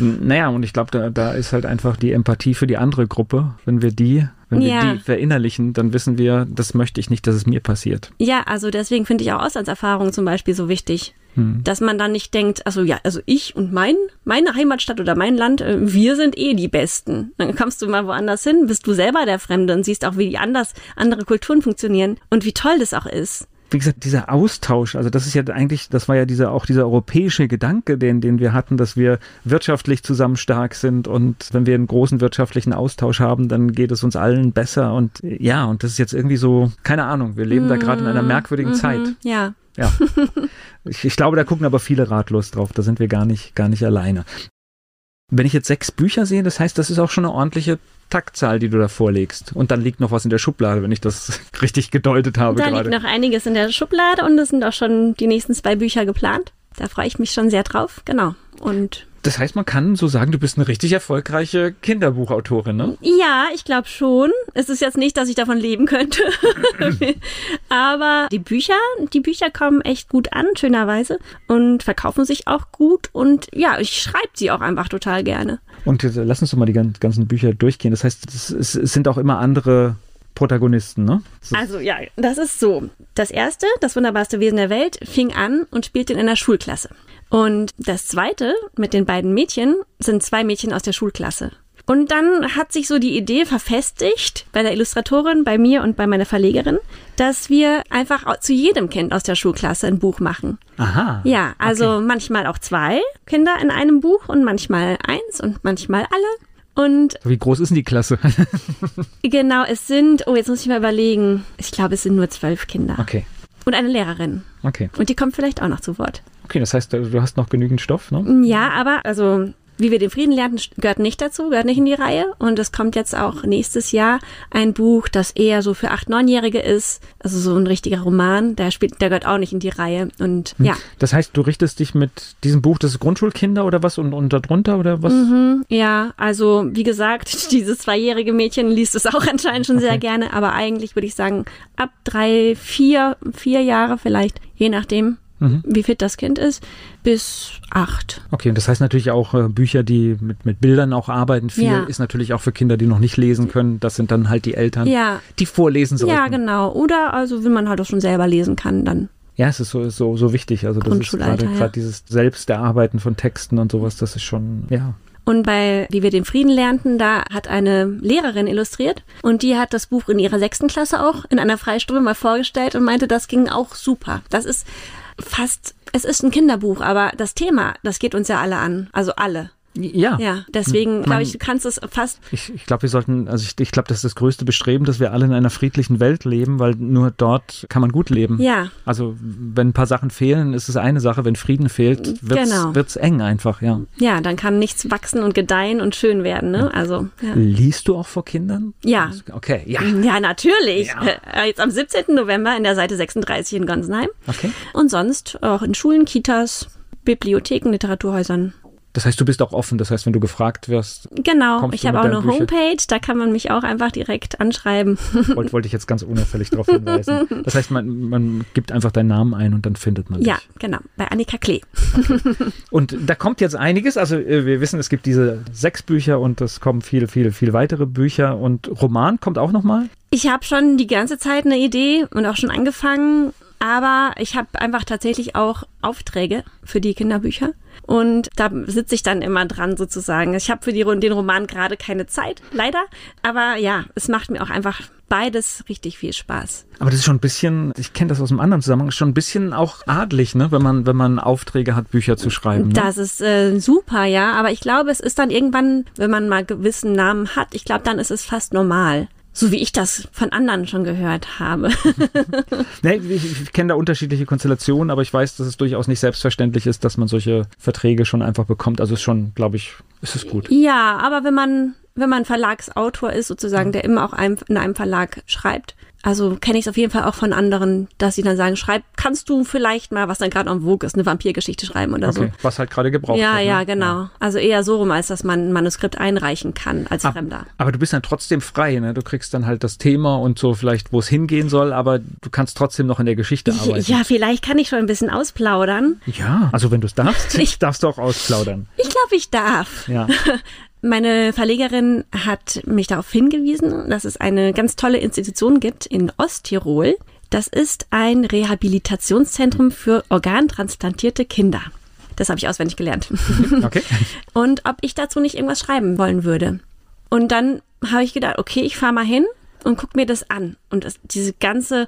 Naja, und ich glaube, da, da ist halt einfach die Empathie für die andere Gruppe. Wenn wir die, wenn wir Ja. die verinnerlichen, dann wissen wir, das möchte ich nicht, dass es mir passiert. Ja, also deswegen finde ich auch Auslandserfahrung zum Beispiel so wichtig. Dass man dann nicht denkt, also ja, also ich und mein, meine Heimatstadt oder mein Land, äh, wir sind eh die Besten. Dann kommst du mal woanders hin, bist du selber der Fremde und siehst auch, wie die anders, andere Kulturen funktionieren und wie toll das auch ist. Wie gesagt, dieser Austausch, also das ist ja eigentlich, das war ja dieser, auch dieser europäische Gedanke, den, den wir hatten, dass wir wirtschaftlich zusammen stark sind und wenn wir einen großen wirtschaftlichen Austausch haben, dann geht es uns allen besser und ja, und das ist jetzt irgendwie so, keine Ahnung, wir leben da gerade in einer merkwürdigen Zeit. Mhm, ja. Ja. ich, ich glaube, da gucken aber viele ratlos drauf. Da sind wir gar nicht, gar nicht alleine. Wenn ich jetzt sechs Bücher sehe, das heißt, das ist auch schon eine ordentliche Taktzahl, die du da vorlegst. Und dann liegt noch was in der Schublade, wenn ich das richtig gedeutet habe Da gerade. liegt noch einiges in der Schublade und es sind auch schon die nächsten zwei Bücher geplant. Da freue ich mich schon sehr drauf. Genau. Und Das heißt, man kann so sagen, du bist eine richtig erfolgreiche Kinderbuchautorin, ne? Ja, ich glaube schon. Es ist jetzt nicht, dass ich davon leben könnte. Aber die Bücher, die Bücher kommen echt gut an, schönerweise. Und verkaufen sich auch gut. Und ja, ich schreibe sie auch einfach total gerne. Und jetzt, lass uns doch mal die ganzen Bücher durchgehen. Das heißt, es sind auch immer andere Protagonisten, ne? So. Also ja, das ist so. Das erste, das wunderbarste Wesen der Welt, fing an und spielte in einer Schulklasse. Und das zweite mit den beiden Mädchen sind zwei Mädchen aus der Schulklasse. Und dann hat sich so die Idee verfestigt bei der Illustratorin, bei mir und bei meiner Verlegerin, dass wir einfach zu jedem Kind aus der Schulklasse ein Buch machen. Aha. Ja, also okay. manchmal auch zwei Kinder in einem Buch und manchmal eins und manchmal alle. Und wie groß ist denn die Klasse? genau, es sind, oh, jetzt muss ich mal überlegen. Ich glaube, es sind nur zwölf Kinder. Okay. Und eine Lehrerin. Okay. Und die kommt vielleicht auch noch zu Wort. Okay, das heißt, du hast noch genügend Stoff, ne? Ja, aber also wie wir den Frieden lernen, gehört nicht dazu, gehört nicht in die Reihe. Und es kommt jetzt auch nächstes Jahr ein Buch, das eher so für acht, neunjährige ist. Also so ein richtiger Roman, der spielt, der gehört auch nicht in die Reihe. Und hm. ja. Das heißt, du richtest dich mit diesem Buch, das ist Grundschulkinder oder was und, und darunter oder was? Mhm, ja, also wie gesagt, dieses zweijährige Mädchen liest es auch anscheinend schon okay. sehr gerne, aber eigentlich würde ich sagen, ab drei, vier, vier Jahre vielleicht, je nachdem mhm. wie fit das Kind ist, bis acht. Okay, und das heißt natürlich auch äh, Bücher, die mit, mit Bildern auch arbeiten. Viel ja. ist natürlich auch für Kinder, die noch nicht lesen können. Das sind dann halt die Eltern, ja. die vorlesen sollten. Ja, genau. Oder also, wenn man halt auch schon selber lesen kann, dann ja, es ist so, so, so wichtig. Also das ist gerade ja. dieses Selbsterarbeiten von Texten und sowas, das ist schon, ja. Und bei Wie wir den Frieden lernten, da hat eine Lehrerin illustriert und die hat das Buch in ihrer sechsten Klasse auch in einer Freistunde mal vorgestellt und meinte, das ging auch super. Das ist fast, es ist ein Kinderbuch, aber das Thema, das geht uns ja alle an. Also alle. Ja. Ja, deswegen glaube ich, du kannst es fast. Ich, ich glaube, wir sollten, also ich, ich glaube, das ist das größte Bestreben, dass wir alle in einer friedlichen Welt leben, weil nur dort kann man gut leben. Ja. Also wenn ein paar Sachen fehlen, ist es eine Sache, wenn Frieden fehlt, wird's, genau. wird's eng einfach, ja. Ja, dann kann nichts wachsen und gedeihen und schön werden, ne? Also. Ja. Liest du auch vor Kindern? Ja. Okay, ja. Ja, natürlich. Ja. Äh, jetzt am 17. November in der Seite 36 in Gonsenheim. Okay. Und sonst auch in Schulen, Kitas, Bibliotheken, Literaturhäusern. Das heißt, du bist auch offen. Das heißt, wenn du gefragt wirst. Genau, ich habe auch eine Bücher. Homepage, da kann man mich auch einfach direkt anschreiben. Wollte, wollte ich jetzt ganz unauffällig darauf hinweisen. Das heißt, man, man gibt einfach deinen Namen ein und dann findet man dich. Ja, genau, bei Annika Klee. Okay. Und da kommt jetzt einiges. Also äh, wir wissen, es gibt diese sechs Bücher und es kommen viele, viele, viele weitere Bücher. Und Roman kommt auch nochmal? Ich habe schon die ganze Zeit eine Idee und auch schon angefangen. Aber ich habe einfach tatsächlich auch Aufträge für die Kinderbücher. Und da sitze ich dann immer dran sozusagen. Ich habe für die, den Roman gerade keine Zeit, leider. Aber ja, es macht mir auch einfach beides richtig viel Spaß. Aber das ist schon ein bisschen, ich kenne das aus einem anderen Zusammenhang, schon ein bisschen auch adlig, ne, wenn man wenn man Aufträge hat, Bücher zu schreiben. Ne? Das ist äh, super, ja. Aber ich glaube, es ist dann irgendwann, wenn man mal gewissen Namen hat, ich glaube, dann ist es fast normal. So wie ich das von anderen schon gehört habe. nee, ich, ich kenne da unterschiedliche Konstellationen, aber ich weiß, dass es durchaus nicht selbstverständlich ist, dass man solche Verträge schon einfach bekommt. Also ist schon, glaube ich, ist es gut. Ja, aber wenn man, wenn man Verlagsautor ist, sozusagen, der immer auch einem, in einem Verlag schreibt, also kenne ich es auf jeden Fall auch von anderen, dass sie dann sagen, schreib, kannst du vielleicht mal, was dann gerade am Vogue ist, eine Vampirgeschichte schreiben oder okay, so. Was halt gerade gebraucht ja, wird. Ja, ja, genau. Ja. Also eher so rum, als dass man ein Manuskript einreichen kann als aber, Fremder. Aber du bist dann trotzdem frei, ne? Du kriegst dann halt das Thema und so vielleicht, wo es hingehen soll, aber du kannst trotzdem noch in der Geschichte arbeiten. Ja, vielleicht kann ich schon ein bisschen ausplaudern. Ja, also wenn du es darfst, ich, darfst du auch ausplaudern. Ich glaube, ich darf. Ja. Meine Verlegerin hat mich darauf hingewiesen, dass es eine ganz tolle Institution gibt in Osttirol. Das ist ein Rehabilitationszentrum für organtransplantierte Kinder. Das habe ich auswendig gelernt. Okay. Und ob ich dazu nicht irgendwas schreiben wollen würde. Und dann habe ich gedacht, okay, ich fahre mal hin und guck mir das an. Und das, diese ganze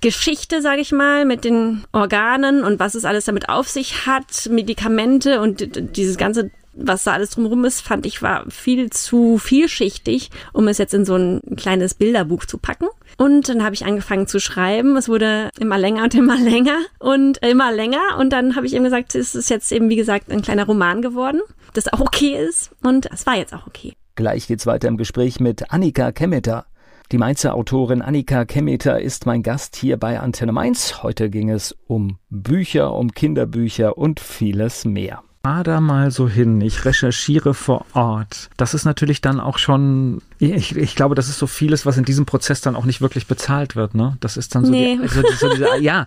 Geschichte, sage ich mal, mit den Organen und was es alles damit auf sich hat, Medikamente und dieses ganze was da alles drumherum ist, fand ich war viel zu vielschichtig, um es jetzt in so ein kleines Bilderbuch zu packen. Und dann habe ich angefangen zu schreiben. Es wurde immer länger und immer länger und immer länger. Und dann habe ich eben gesagt, es ist jetzt eben, wie gesagt, ein kleiner Roman geworden, das auch okay ist. Und es war jetzt auch okay. Gleich geht's weiter im Gespräch mit Annika Kemmeter. Die Mainzer Autorin Annika Kemmeter ist mein Gast hier bei Antenne Mainz. Heute ging es um Bücher, um Kinderbücher und vieles mehr. Fahr da mal so hin, ich recherchiere vor Ort. Das ist natürlich dann auch schon, ich, ich glaube, das ist so vieles, was in diesem Prozess dann auch nicht wirklich bezahlt wird, ne? Das ist dann so, Nee. die, so, so diese, ja,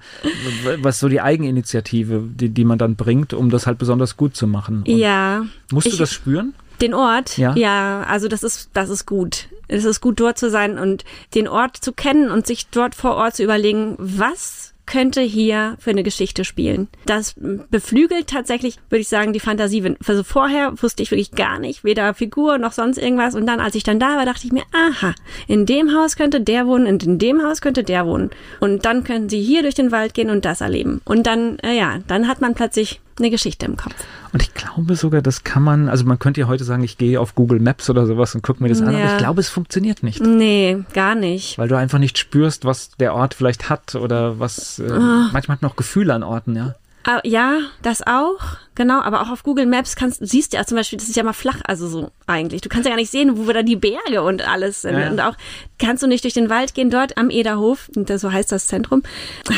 was so die Eigeninitiative, die, die man dann bringt, um das halt besonders gut zu machen. Und Ja. Musst du Ich- das spüren? Den Ort? Ja. Ja, also das ist, das ist gut. Es ist gut, dort zu sein und den Ort zu kennen und sich dort vor Ort zu überlegen, was könnte hier für eine Geschichte spielen. Das beflügelt tatsächlich, würde ich sagen, die Fantasie. Also vorher wusste ich wirklich gar nicht, weder Figur noch sonst irgendwas. Und dann, als ich dann da war, dachte ich mir, aha, in dem Haus könnte der wohnen und in dem Haus könnte der wohnen. Und dann können sie hier durch den Wald gehen und das erleben. Und dann, äh, ja, dann hat man plötzlich eine Geschichte im Kopf. Und ich glaube sogar, das kann man, also man könnte ja heute sagen, ich gehe auf Google Maps oder sowas und gucke mir das an, aber Ja. ich glaube, es funktioniert nicht. Nee, gar nicht. Weil du einfach nicht spürst, was der Ort vielleicht hat oder was, äh, Ah. manchmal hat man auch Gefühle an Orten, ja. Ah, Ja, das auch, genau. Aber auch auf Google Maps kannst, siehst du ja zum Beispiel, das ist ja mal flach, also so eigentlich. Du kannst ja gar nicht sehen, wo da die Berge und alles sind. Ja. Und auch kannst du nicht durch den Wald gehen. Dort am Ederhof, so heißt das Zentrum,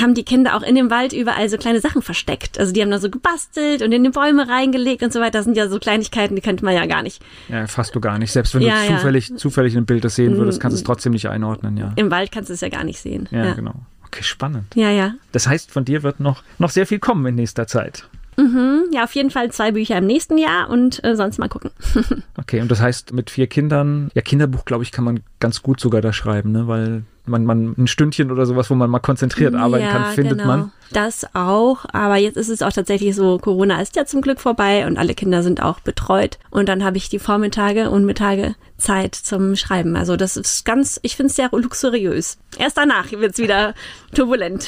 haben die Kinder auch in dem Wald überall so kleine Sachen versteckt. Also die haben da so gebastelt und in die Bäume reingelegt und so weiter. Das sind ja so Kleinigkeiten, die könnte man ja gar nicht. Ja, fasst du gar nicht. Selbst wenn Ja, du ja. zufällig, zufällig ein Bild das sehen würdest, kannst du es trotzdem nicht einordnen, ja. Im Wald kannst du es ja gar nicht sehen. Ja. genau. Okay, spannend. Ja, ja. Das heißt, von dir wird noch, noch sehr viel kommen in nächster Zeit. Hm, Ja, auf jeden Fall zwei Bücher im nächsten Jahr und äh, sonst mal gucken. Okay, und das heißt, mit vier Kindern, ja, Kinderbuch, glaube ich, kann man ganz gut sogar da schreiben, ne? Weil man, man ein Stündchen oder sowas, wo man mal konzentriert arbeiten kann, findet genau. man. Das auch, aber jetzt ist es auch tatsächlich so, Corona ist ja zum Glück vorbei und alle Kinder sind auch betreut. Und dann habe ich die Vormittage und Mittage Zeit zum Schreiben. Also das ist ganz, ich finde es sehr luxuriös. Erst danach wird's wieder turbulent.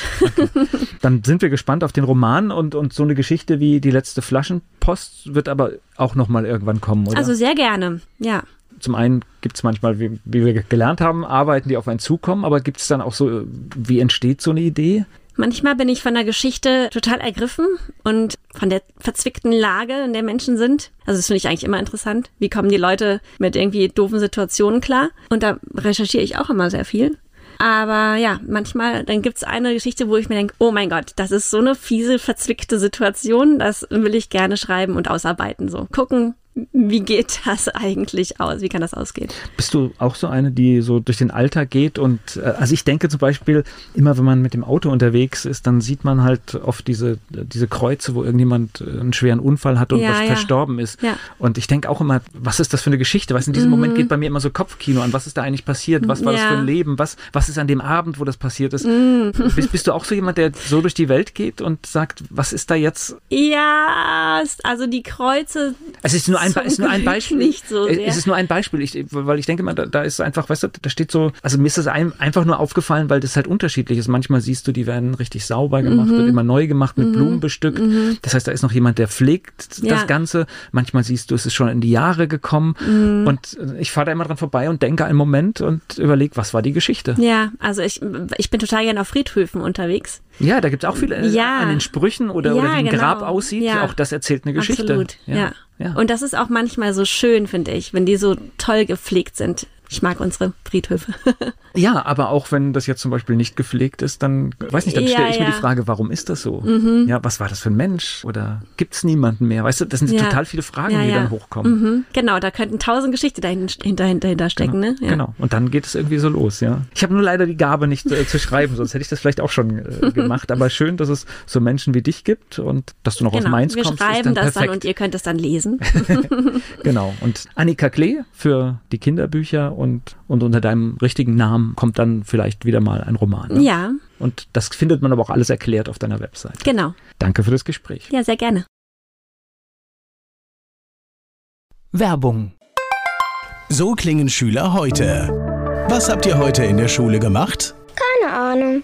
Dann sind wir gespannt auf den Roman und, und so eine Geschichte wie die letzte Flaschenpost wird aber auch nochmal irgendwann kommen, oder? Also sehr gerne, ja. Zum einen gibt es manchmal, wie, wie wir gelernt haben, Arbeiten, die auf einen zukommen, aber gibt es dann auch so, wie entsteht so eine Idee? Manchmal bin ich von der Geschichte total ergriffen und von der verzwickten Lage, in der Menschen sind. Also das finde ich eigentlich immer interessant. Wie kommen die Leute mit irgendwie doofen Situationen klar? Und da recherchiere ich auch immer sehr viel. Aber ja, manchmal, dann gibt's eine Geschichte, wo ich mir denke, oh mein Gott, das ist so eine fiese, verzwickte Situation, das will ich gerne schreiben und ausarbeiten. So gucken, wie geht das eigentlich aus? Wie kann das ausgehen? Bist du auch so eine, die so durch den Alltag geht und äh, also ich denke zum Beispiel, immer wenn man mit dem Auto unterwegs ist, dann sieht man halt oft diese, diese Kreuze, wo irgendjemand äh, einen schweren Unfall hat und Ja, ja. verstorben ist. Ja. Und ich denke auch immer, was ist das für eine Geschichte? Was in diesem Moment geht bei mir immer so Kopfkino an, was ist da eigentlich passiert? Was war das Mhm. Mhm. für ein Leben? Was, was ist an dem Abend, wo das passiert ist? Bist, bist du auch so jemand, der so durch die Welt geht und sagt, was ist da jetzt Ja, also die Kreuze. Es ist nur ein, ist nur ein Beispiel. nicht so Äh, sehr. Es ist nur ein Beispiel, ich, weil ich denke mal, da, da ist einfach, weißt du, da steht so, also mir ist das ein, einfach nur aufgefallen, weil das halt unterschiedlich ist. Manchmal siehst du, die werden richtig sauber gemacht Mhm. und immer neu gemacht mit Blumen bestückt. Das heißt, da ist noch jemand, der pflegt Ja. das Ganze. Manchmal siehst du, es ist schon in die Jahre gekommen. Mhm. Und äh, ich fahre da immer dran vorbei und denke einen Moment und überlege, was war die Geschichte? Ja, also ich, ich bin total gerne auf Friedhöfen unterwegs. Ja, da gibt es auch viele äh, Ja. an den Sprüchen oder, Ja, oder wie ein genau. Grab aussieht. Ja. Auch das erzählt eine Geschichte. Absolut, ja. Ja. Und das ist auch manchmal so schön, finde ich, wenn die so toll gepflegt sind. Ich mag unsere Friedhöfe. Ja, aber auch wenn das jetzt zum Beispiel nicht gepflegt ist, dann, weiß nicht, dann Ja, stelle ich mir ja. Mhm. die Frage, warum ist das so? Ja, was war das für ein Mensch? Oder gibt's niemanden mehr? Weißt du, das sind Ja. total viele Fragen, Ja, die ja. dann hochkommen. Mhm. Genau, da könnten tausend Geschichten dahinter, hinter, dahinter stecken, ne? Ja. Genau. Und dann geht es irgendwie so los, ja. Ich habe nur leider die Gabe nicht äh, zu schreiben, sonst hätte ich das vielleicht auch schon äh, gemacht. Aber schön, dass es so Menschen wie dich gibt und dass du noch aus Genau. Mainz Wir kommst. schreiben ist dann das perfekt. dann und ihr könnt es dann lesen. Genau. Und Annika Klee für die Kinderbücher und, und unter deinem richtigen Namen kommt dann vielleicht wieder mal ein Roman. Ne? ja, Und das findet man aber auch alles erklärt auf deiner Website. genau. Danke für das Gespräch. Ja, sehr gerne. Werbung. So klingen Schüler heute. Was habt ihr heute in der Schule gemacht? Keine Ahnung.